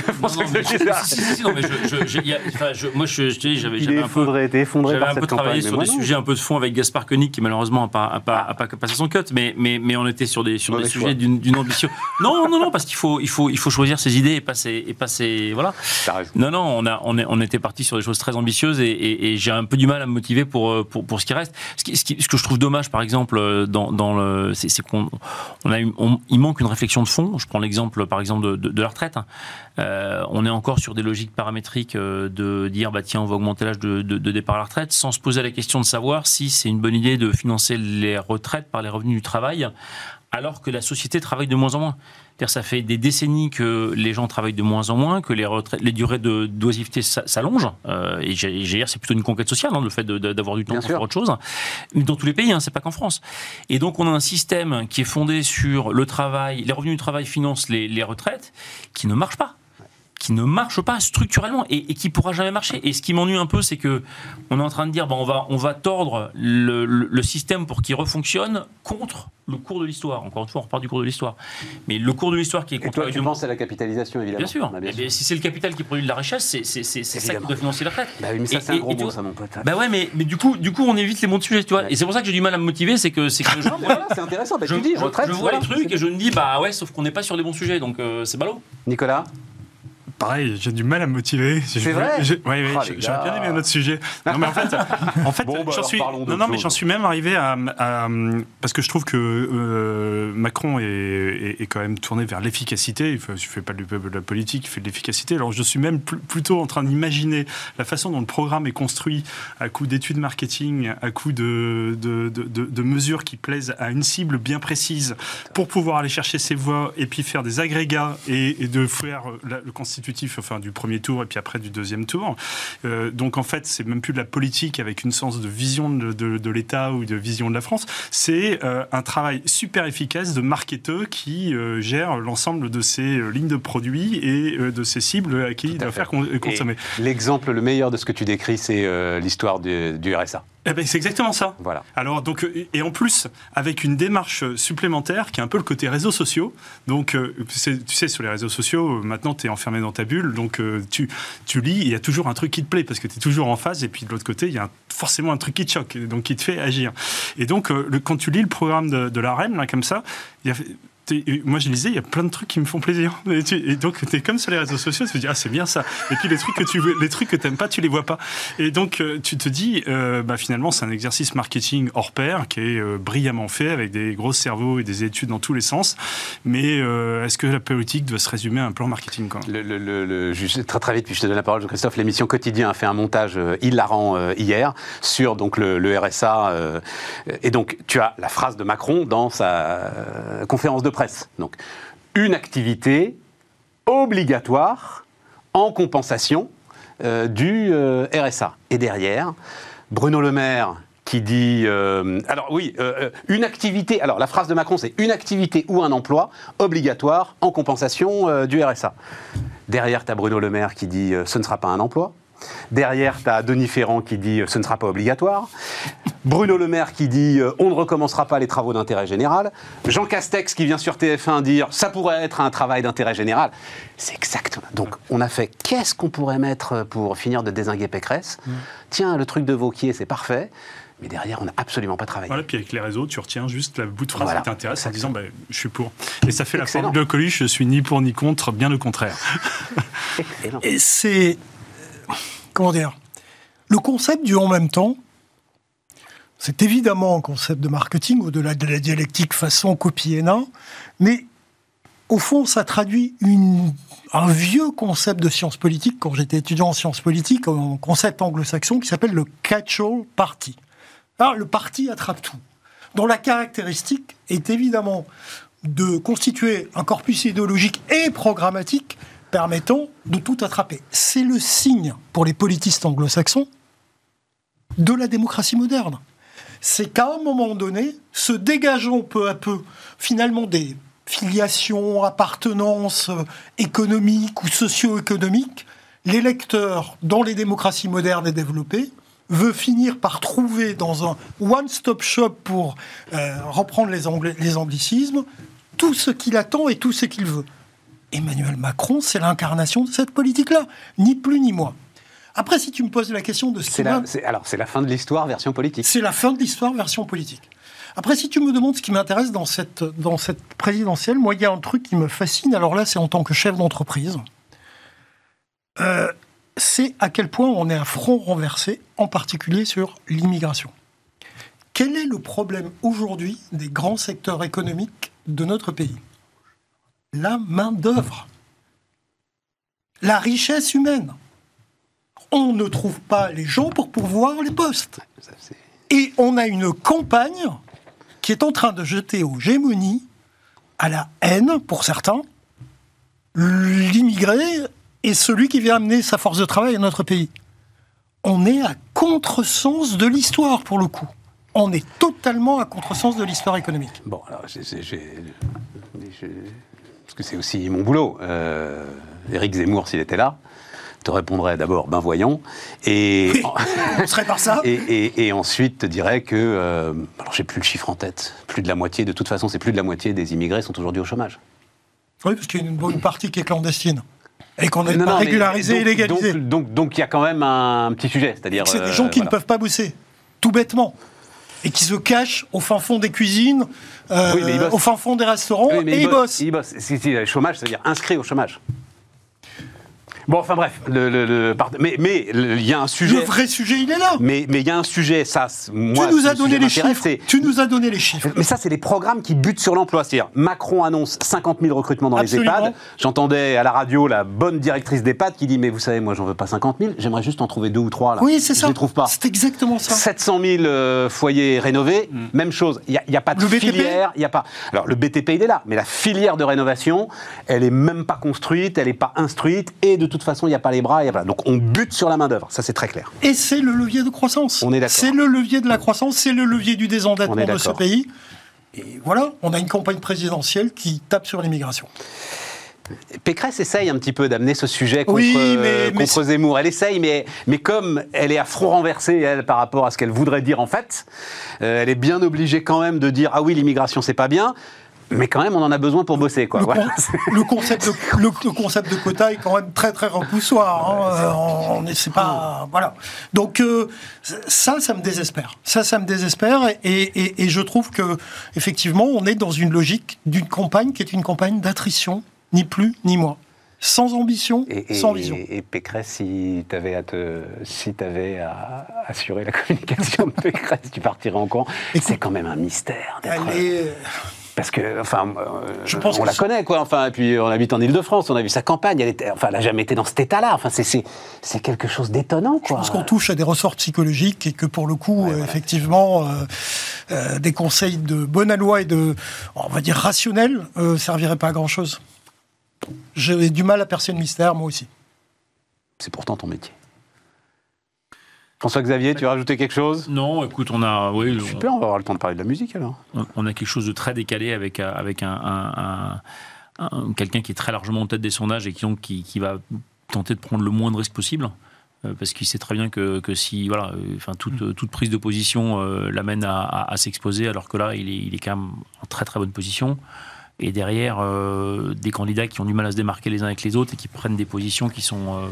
moi, je, je te dis, j'avais un peu. effondré, t'es effondré J'avais par un peu cette travaillé campagne. sur des non. sujets un peu de fond avec Gaspard Koenig qui malheureusement n'a pas, a pas, a pas passé son cut, mais, mais, mais on était sur des, sur des sujets d'une ambition. Non, non, non, parce qu'il faut, il faut, il faut choisir ses idées et passer. Et passer voilà. Non, non, on, a, on, est, on était parti sur des choses très ambitieuses et, et- et j'ai un peu du mal à me motiver pour, euh, pour, pour ce qui reste. Ce, qui- ce qui- ce que je trouve dommage, par exemple, euh, dans, dans le, c'est qu'on on a eu- on- il manque une réflexion de fond. Je prends l'exemple, par exemple, de, de- de la retraite. hein. Euh, on est encore sur des logiques paramétriques euh, de dire, bah tiens, on va augmenter l'âge de, départ à la retraite, sans se poser la question de savoir si c'est une bonne idée de financer les retraites par les revenus du travail, alors que la société travaille de moins en moins. C'est-à-dire, ça fait des décennies que les gens travaillent de moins en moins, que les, retraites, les durées de d'oisiveté s'a- s'allongent. Euh, et j'ai c'est plutôt une conquête sociale, hein, le fait d'avoir du temps Bien pour sûr. faire autre chose. Dans tous les pays, hein, c'est pas qu'en France. Et donc, on a un système qui est fondé sur le travail, les revenus du travail financent les, les retraites, qui ne marche pas qui ne marche pas structurellement et, et qui pourra jamais marcher. Et ce qui m'ennuie un peu, c'est que on est en train de dire, bah, on va, on va tordre le, le- le système pour qu'il refonctionne contre le cours de l'histoire. Encore une fois, on repart du cours de l'histoire. Mais le cours de l'histoire qui est Et toi, contre tu penses à la capitalisation, évidemment. Bien sûr. Ah, bien Eh si c'est le capital qui produit de la richesse, c'est ça qui doit financer la retraite. Bah oui, mais ça, Et- c'est un et- gros et mot, ça, mon pote. Bah ouais, mais, mais du, coup, du coup, on évite les mots de sujet, tu vois. Ouais. Et c'est pour ça que j'ai du mal à me motiver, c'est que, c'est Voilà, intéressant. Bah, je- tu dis, je- retraite. je vois voilà, les trucs et je me dis, bah ouais, sauf qu'on n'est pas sur les bons sujets, donc euh, c'est ballot. Nicolas Pareil, j'ai du mal à me motiver. C'est vrai Oui, oui, j'ai- les j'aurais bien aimé un autre sujet. Non, mais en fait, en fait Bon, bah, j'en suis. Non, non, mais j'en suis même arrivé à, à- parce que je trouve que euh, Macron est, est- est quand même tourné vers l'efficacité. Il ne fait pas de la politique, il fait de l'efficacité. Alors, je suis même pl- plutôt en train d'imaginer la façon dont le programme est construit à coup d'études marketing, à coup de, de, de- de- de mesures qui plaisent à une cible bien précise pour pouvoir aller chercher ses voix et puis faire des agrégats et, et de faire la- le constituer constitutif, enfin du premier tour et puis après du deuxième tour. Euh, donc en fait, c'est même plus de la politique avec une sens de vision de, de, de l'État ou de vision de la France. C'est euh, un travail super efficace de marketeux qui euh, gère l'ensemble de euh, lignes de produits et de ses cibles à qui il doit faire con- consommer. L'exemple le meilleur de ce que tu décris, c'est l'histoire du, du RSA. Eh ben, c'est exactement ça. Voilà. Alors donc euh, et en plus avec une démarche supplémentaire qui est un peu le côté réseaux sociaux. Donc euh, tu sais sur les réseaux sociaux euh, maintenant tu es enfermé dans ta bulle donc euh, tu tu lis il y a toujours un truc qui te plaît parce que tu es toujours en phase et puis de l'autre côté il y a un- forcément un truc qui te choque donc qui te fait agir. Et donc euh, le, quand tu lis le programme de, de là comme ça, il y a moi je lisais, il y a plein de trucs qui me font plaisir. Et, donc tu es comme sur les réseaux sociaux, tu te dis ah c'est bien ça. Et puis les trucs que tu veux, les trucs que t'aimes pas, tu les vois pas. Et donc euh, tu te dis euh, bah, finalement c'est un exercice marketing hors pair qui est euh, brillamment fait avec des gros cerveaux et des études dans tous les sens. Mais est-ce que la politique doit se résumer à un plan marketing le- juste très très vite, puis je te donne la parole, Christophe. L'émission Quotidien a fait un montage hilarant hier sur donc le, RSA. et donc, tu as la phrase de Macron dans sa conférence de presse. Donc, une activité obligatoire en compensation euh, du euh, RSA. Et derrière, Bruno Le Maire qui dit euh, alors oui une activité alors la phrase de Macron c'est une activité ou un emploi obligatoire en compensation du RSA derrière tu as Bruno Le Maire qui dit ce ne sera pas un emploi derrière tu as Denis Ferrand qui dit euh, ce ne sera pas obligatoire Bruno Le Maire qui dit euh, on ne recommencera pas les travaux d'intérêt général Jean Castex qui vient sur TF1 dire ça pourrait être un travail d'intérêt général c'est exactement donc on a fait qu'est-ce qu'on pourrait mettre pour finir de désinguer Pécresse? Tiens le truc de Vauquier c'est parfait mais derrière, on n'a absolument pas travaillé. Voilà, puis avec les réseaux, tu retiens juste la bout de phrase Voilà. qui t'intéresse en disant bah, je suis pour. Et ça fait la formule de Coluche, je suis ni pour ni contre, bien le contraire. Excellent. Et c'est. Comment dire? Le concept du en même temps, c'est évidemment un concept de marketing, au-delà de la dialectique façon copie nain, mais au fond, ça traduit un vieux concept de sciences politiques, quand j'étais étudiant en sciences politiques, un concept anglo-saxon qui s'appelle le catch-all party. Alors, le parti attrape tout, dont la caractéristique est évidemment de constituer un corpus idéologique et programmatique permettant de tout attraper. C'est le signe, pour les politistes anglo-saxons, de la démocratie moderne. C'est qu'à un moment donné, se dégageant peu à peu, finalement, des filiations, appartenances euh, économiques ou socio-économiques, l'électeur, dans les démocraties modernes et développées, veut finir par trouver dans un one-stop shop, pour euh, reprendre les, les anglicismes, tout ce qu'il attend et tout ce qu'il veut. Emmanuel Macron, c'est l'incarnation de cette politique-là, ni plus ni moins. Après, si tu me poses la question de ce qui m'a- alors, c'est la fin de l'histoire, version politique. c'est la fin de l'histoire version politique. Après, si tu me demandes ce qui m'intéresse dans cette, dans cette présidentielle, moi, il y a un truc qui me fascine. Alors là, c'est en tant que chef d'entreprise. Euh, c'est à quel point on est à front renversé, en particulier sur l'immigration. Quel est le problème aujourd'hui des grands secteurs économiques de notre pays? La main-d'œuvre. La richesse humaine. On ne trouve pas les gens pour pourvoir les postes. Et on a une campagne qui est en train de jeter aux gémonies, à la haine pour certains, l'immigré est celui qui vient amener sa force de travail à notre pays. On est à contresens de l'histoire pour le coup. On est totalement à contresens de l'histoire économique. Bon, alors, j'ai- parce que c'est aussi mon boulot. Euh, Éric Zemmour, s'il était là, te répondrait d'abord, ben voyons. Et, On serait par ça et, et- et ensuite te dirait que, euh, alors j'ai plus le chiffre en tête, plus de la moitié, de toute façon, c'est plus de la moitié des immigrés sont aujourd'hui au chômage. Oui, parce qu'il y a une bonne partie qui est clandestine. Et qu'on n'est pas régularisé et donc- légalisé. Donc, donc, donc, il y a quand même un petit sujet, c'est-à-dire. C'est des euh, gens qui voilà. ne peuvent pas bosser, tout bêtement. Et qui se cachent au fin fond des cuisines, euh, Oui, au fin fond des restaurants, Oui, et ils bossent. Ils bossent. Si, si, le chômage, ça veut dire inscrit au chômage. Bon, enfin bref, le, le- le- mais mais il y a un sujet. Le vrai sujet, il est là. Mais mais il y a un sujet, ça, moi, tu nous as donné les chiffres. Tu nous as donné les chiffres. Mais ça, c'est les programmes qui butent sur l'emploi. C'est-à-dire, Macron annonce 50 000 recrutements dans Absolument. les EHPAD. J'entendais à la radio la bonne directrice d'EHPAD qui dit Mais vous savez, moi, j'en veux pas 50 000, j'aimerais juste en trouver deux ou trois. Là. Oui, c'est ça. Je les trouve pas. C'est exactement ça. 700 000 euh, foyers rénovés, même chose. Il n'y a, pas de Le BTP? filière. Il y a pas. Alors le BTP il est là, mais la filière de rénovation, elle est même pas construite, elle n'est pas instruite, et de toute façon il n'y a pas les bras. et voilà. Donc on bute sur la main d'œuvre. Ça c'est très clair. Et c'est le levier de croissance. On est d'accord. C'est le levier de la croissance, c'est le levier du désendettement de ce pays. Et voilà, on a une campagne présidentielle qui tape sur l'immigration. Pécresse essaye un petit peu d'amener ce sujet contre, Oui, mais- euh, mais Zemmour. Elle essaye, mais, mais comme elle est à front renversé, elle, par rapport à ce qu'elle voudrait dire en fait, euh, elle est bien obligée quand même de dire Ah oui, l'immigration c'est pas bien, mais quand même on en a besoin pour bosser. Quoi. Le, Voilà. con- le concept de, le, le concept de quota est quand même très très repoussoir. hein. Euh, on est- c'est pas voilà. Donc euh, ça, ça me désespère. Ça, ça me désespère. Et, et- et je trouve que effectivement, on est dans une logique d'une campagne qui est une campagne d'attrition, ni plus ni moins, sans ambition, Et, sans vision. et Pécresse, si tu avais à te, si t'avais à assurer la communication de Pécresse, tu partirais en camp. C'est quand même un mystère. Elle est- Parce que, enfin, euh, Je pense on que la connaît, quoi. Enfin, et puis on habite en Ile-de-France, on a vu sa campagne. Elle était, enfin, elle n'a jamais été dans cet état-là. Enfin, c'est, quelque chose d'étonnant, quoi. Je pense qu'on touche à des ressorts psychologiques et que pour le coup, euh, effectivement, euh, euh, des conseils de bonne loi et de, on va dire, rationnels euh, serviraient pas à grand chose. J'ai du mal à percer le mystère, moi aussi. C'est pourtant ton métier. François-Xavier, tu veux rajouter quelque chose? Non, écoute, on a, oui, Super, on va avoir le temps de parler de la musique alors. on, on a quelque chose de très décalé avec, euh, avec un, un- un- un- quelqu'un qui est très largement en tête des sondages et qui, donc, qui, qui va tenter de prendre le moins de risques possible. euh, Parce qu'il sait très bien que, que si voilà, euh, enfin toute, euh, toute prise de position euh, l'amène à, à- à s'exposer, alors que là il est, il est quand même en très très bonne position. Et derrière, euh, des candidats qui ont du mal à se démarquer les uns avec les autres et qui prennent des positions qui sont euh,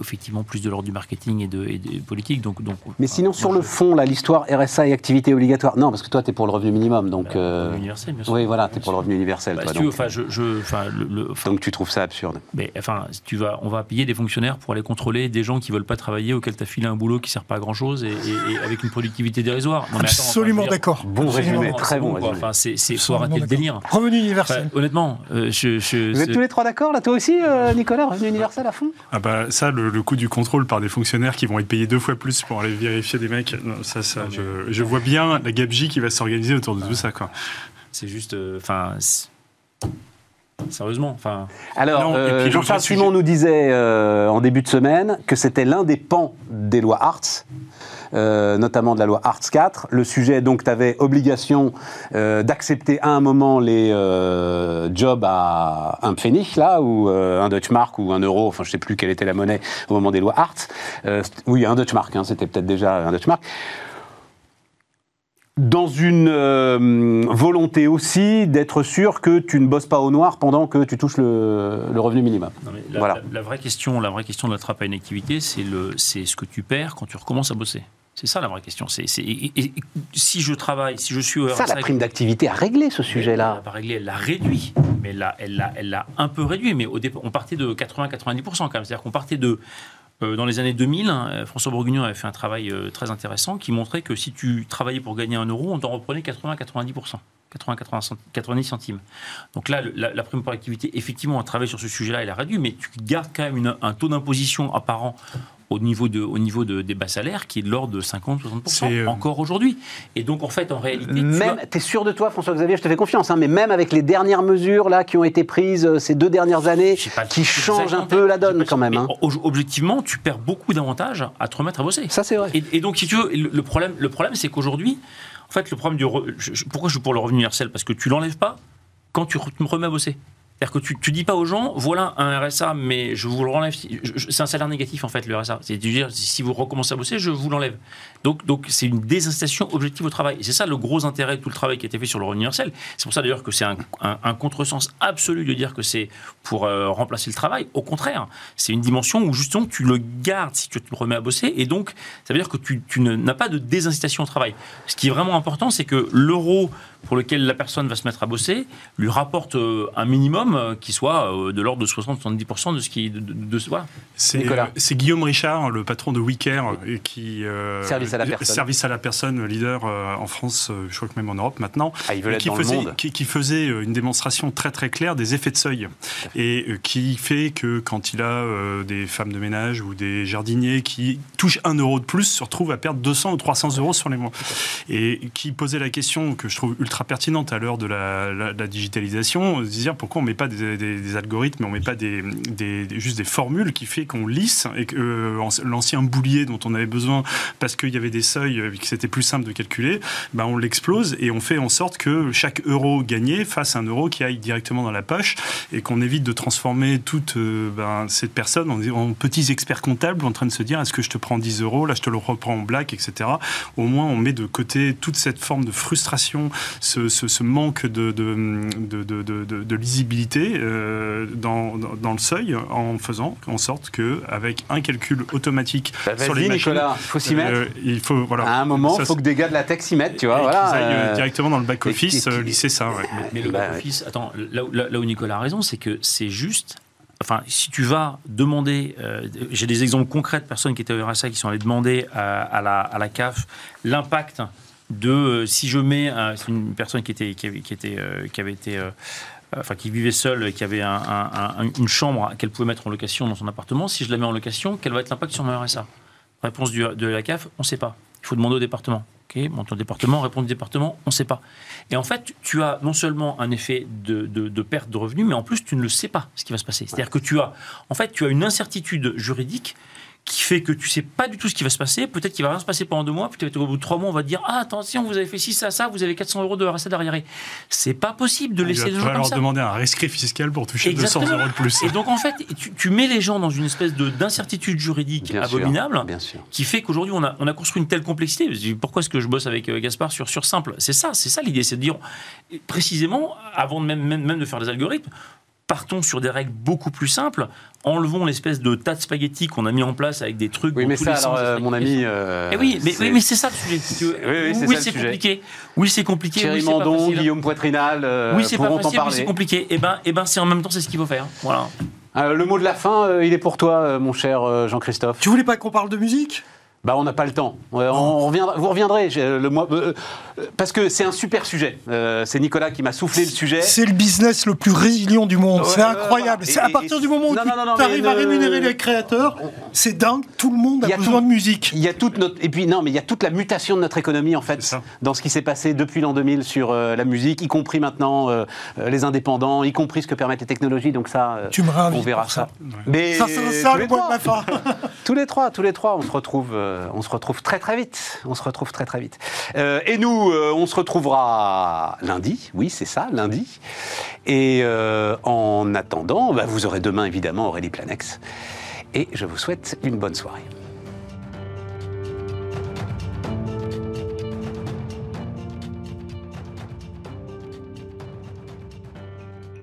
effectivement plus de l'ordre du marketing et de, et de politique. Donc, donc, Mais sinon, sur le fond, là, l'histoire RSA et activité obligatoire. Non, parce que toi, tu es pour le revenu minimum. Donc, Bah, euh, revenu universel, bien sûr. Oui, voilà, tu es pour le revenu universel. Bah, toi, si tu veux, donc, enfin, je, je- enfin, le- le- enfin, donc tu trouves ça absurde. mais, enfin, si tu vas, on va payer des fonctionnaires pour aller contrôler des gens qui veulent pas travailler, auxquels tu as filé un boulot qui sert pas à grand chose et, et- et avec une productivité dérisoire. Non, mais attends, enfin, Absolument d'accord. Bon Absolument. résumé, très c'est bon. Enfin, c'est, c'est, faut arrêter le délire. Revenu Enfin, universel. honnêtement, euh, je, je- Vous êtes tous les trois d'accord, là, toi aussi, euh, Nicolas, revenu universel à fond? Ah bah ça, le, le coût du contrôle par des fonctionnaires qui vont être payés deux fois plus pour aller vérifier des mecs, non, ça, ça, Non, mais- je, je vois bien la gabegie qui va s'organiser autour de tout ça. Quoi. c'est juste, euh, enfin, sérieusement, enfin, Alors, euh, Jean-Charles Simon nous disait euh, en début de semaine que c'était l'un des pans des lois Hartz, euh, notamment de la loi Hartz 4. Le sujet, donc, tu avais obligation euh, d'accepter à un moment les euh, jobs à un pfennig, là, ou un Deutschmark, ou un euro, enfin, je sais plus quelle était la monnaie au moment des lois c'était- oui, un Deutschmark, hein, c'était peut-être déjà un Deutschmark. Dans une euh, volonté aussi d'être sûr que tu ne bosses pas au noir pendant que tu touches le, le revenu minimum. non, la, Voilà. la- la vraie question, la vraie question de la trappe à une activité, c'est le, c'est ce que tu perds quand tu recommences à bosser. C'est ça la vraie question. C'est, et- et- si je travaille, si je suis au Ça, la prime d'activité a réglé ce Elle sujet-là. l'a pas réglé, elle l'a réduit, mais elle l'a, elle l'a, elle l'a un peu réduit. Mais au départ, on partait de 80-90% quand même. C'est-à-dire qu'on partait de euh, dans les années 2000, hein, François Bourguignon avait fait un travail euh, très intéressant qui montrait que si tu travaillais pour gagner un euro, on t'en reprenait 80-90%. 80, 90 centimes. Donc là, la, la prime par activité, effectivement, a travaillé sur ce sujet-là, elle a réduit, mais tu gardes quand même une- un taux d'imposition apparent au niveau, de, au niveau de, des bas salaires qui est de l'ordre de 50-60% C'est, euh, encore aujourd'hui. Et donc, en fait, en réalité, tu Même, as- t'es sûr de toi, François-Xavier, je te fais confiance, hein, mais même avec les dernières mesures là qui ont été prises euh, ces deux dernières années, pas qui changent un peu la donne quand même. hein. Objectivement, tu perds beaucoup d'avantages à te remettre à bosser. Ça, c'est vrai. Et, et donc, si tu veux, le, le problème, le problème c'est qu'aujourd'hui, en fait, le problème du. pourquoi je suis pour le revenu universel? Parce que tu l'enlèves pas quand tu te remets à bosser. C'est-à-dire que tu, tu dis pas aux gens, voilà un RSA, mais je vous le renlève. C'est un salaire négatif en fait, le RSA. C'est-à-dire, si vous recommencez à bosser, je vous l'enlève. Donc, donc c'est une désincitation objective au travail. Et c'est ça le gros intérêt de tout le travail qui a été fait sur le revenu universel. C'est pour ça d'ailleurs que c'est un, un- un contresens absolu de dire que c'est pour euh, remplacer le travail. Au contraire, c'est une dimension où justement tu le gardes si tu te remets à bosser. Et donc, ça veut dire que tu, n'as pas de désincitation au travail. Ce qui est vraiment important, c'est que l'euro pour lequel la personne va se mettre à bosser lui rapporte euh, un minimum euh, qui soit euh, de l'ordre de 60-70% de ce qui. De, de- de- voilà. C'est Nicolas. c'est Guillaume Richard, le patron de WeCare, qui euh, Service à la personne. service à la personne, leader euh, en France, euh, je crois que même en Europe maintenant, Ah, qui dans faisait, le monde. qui, qui faisait euh, une démonstration très très claire des effets de seuil, et euh, qui fait que quand il a euh, des femmes de ménage ou des jardiniers qui touchent un euro de plus, se retrouvent à perdre 200 ou 300 euros sur les mois, et qui posait la question que je trouve ultra pertinente à l'heure de la, la- la digitalisation, de se dire pourquoi on met pas des, des- des algorithmes, on met pas des, des- des- juste des formules qui fait qu'on lisse et que euh, l'ancien boulier dont on avait besoin parce qu'il y avait des seuils euh, que c'était plus simple de calculer, ben on l'explose et on fait en sorte que chaque euro gagné fasse un euro qui aille directement dans la poche et qu'on évite de transformer toute euh, ben, cette personne en, en petits experts comptables en train de se dire est-ce que je te prends 10 euros, là je te le reprends en black, etc. Au moins on met de côté toute cette forme de frustration, ce, ce- ce manque de, lisibilité euh, dans, dans, dans le seuil en faisant en sorte que avec un calcul automatique Bah, sur les machines, Nicolas, faut s'y mettre. euh, il faut voilà. à un moment, il faut que des gars de la tech s'y mettent, tu vois. Voilà, qu'ils aillent euh, directement dans le back et- office et- euh, lisser ça. ouais. Mais le Bah, back-office, attends, là, où- là- là où Nicolas a raison, c'est que c'est juste. Enfin, si tu vas demander, euh, j'ai des exemples concrets de personnes qui étaient au RSA qui sont allées demander à, à la, à la CAF l'impact de euh, si je mets euh, c'est une personne qui était qui avait, qui était euh, qui avait été euh, enfin qui vivait seule, qui avait un- un- un- une chambre qu'elle pouvait mettre en location dans son appartement. Si je la mets en location, quel va être l'impact sur mon RSA Réponse de la CAF, on ne sait pas. Il faut demander au département. Ok, département, réponse du département, on ne sait pas. Et en fait, tu as non seulement un effet de, de- de perte de revenus, mais en plus, tu ne le sais pas ce qui va se passer. C'est-à-dire que tu as, en fait, tu as une incertitude juridique fait que tu sais pas du tout ce qui va se passer. Peut-être qu'il va rien se passer pendant deux mois, peut-être au bout de trois mois, on va te dire Ah, attention, vous avez fait ci, ça, ça, vous avez 400 euros de RSA derrière. C'est pas possible de Il laisser va les gens falloir comme leur ça. demander un rescrit fiscal pour toucher 200 Exactement. euros de plus. Et donc, en fait, tu, tu mets les gens dans une espèce de- d'incertitude juridique bien sûr, abominable Bien sûr. qui fait qu'aujourd'hui on a, on a construit une telle complexité. Pourquoi est-ce que je bosse avec euh, Gaspard sur, sur simple? C'est ça, c'est ça l'idée, c'est de dire précisément, avant de même, même, même de faire des algorithmes, partons sur des règles beaucoup plus simples, enlevons l'espèce de tas de spaghettis qu'on a mis en place avec des trucs. Oui, mais ça, alors, euh, mon ami. euh, Eh oui, mais, c'est oui, mais c'est ça le sujet. si. Oui, oui, c'est oui, compliqué. Oui, c'est compliqué. Thierry oui, Mandon. Guillaume Poitrinal euh, Oui, c'est pas facile, oui, c'est compliqué. Et ben, et ben, c'est en même temps, c'est ce qu'il faut faire. Voilà. Euh, le mot de la fin, euh, il est pour toi, euh, mon cher euh, Jean-Christophe. Tu voulais pas qu'on parle de musique? Bah, on n'a pas le temps. Euh, on reviendra, vous reviendrez le mois, euh, euh, parce que c'est un super sujet. Euh, c'est Nicolas qui m'a soufflé le sujet. C'est le business le plus résilient du monde. Ouais, c'est incroyable. C'est à partir et- du moment où Non, tu non, non, arrives à ne- rémunérer les créateurs, c'est dingue. Tout le monde a a besoin tout. de musique. Il y a toute notre et puis non mais il y a toute la mutation de notre économie en fait dans ce qui s'est passé depuis l'an 2000 sur euh, la musique, y compris maintenant les indépendants, y compris ce que permettent les technologies. Donc ça, euh, Tu me réinvites on verra pour ça. ça. Mais Ça, c'est ça tous le de trois. ma fin. Tous les trois, tous les trois, on se retrouve, euh, on se retrouve très très vite. On se retrouve très très vite. Euh, et nous, euh, on se retrouvera lundi. Oui, c'est ça, lundi. Et en attendant, bah, vous aurez demain évidemment Aurélie Planex. Et je vous souhaite une bonne soirée.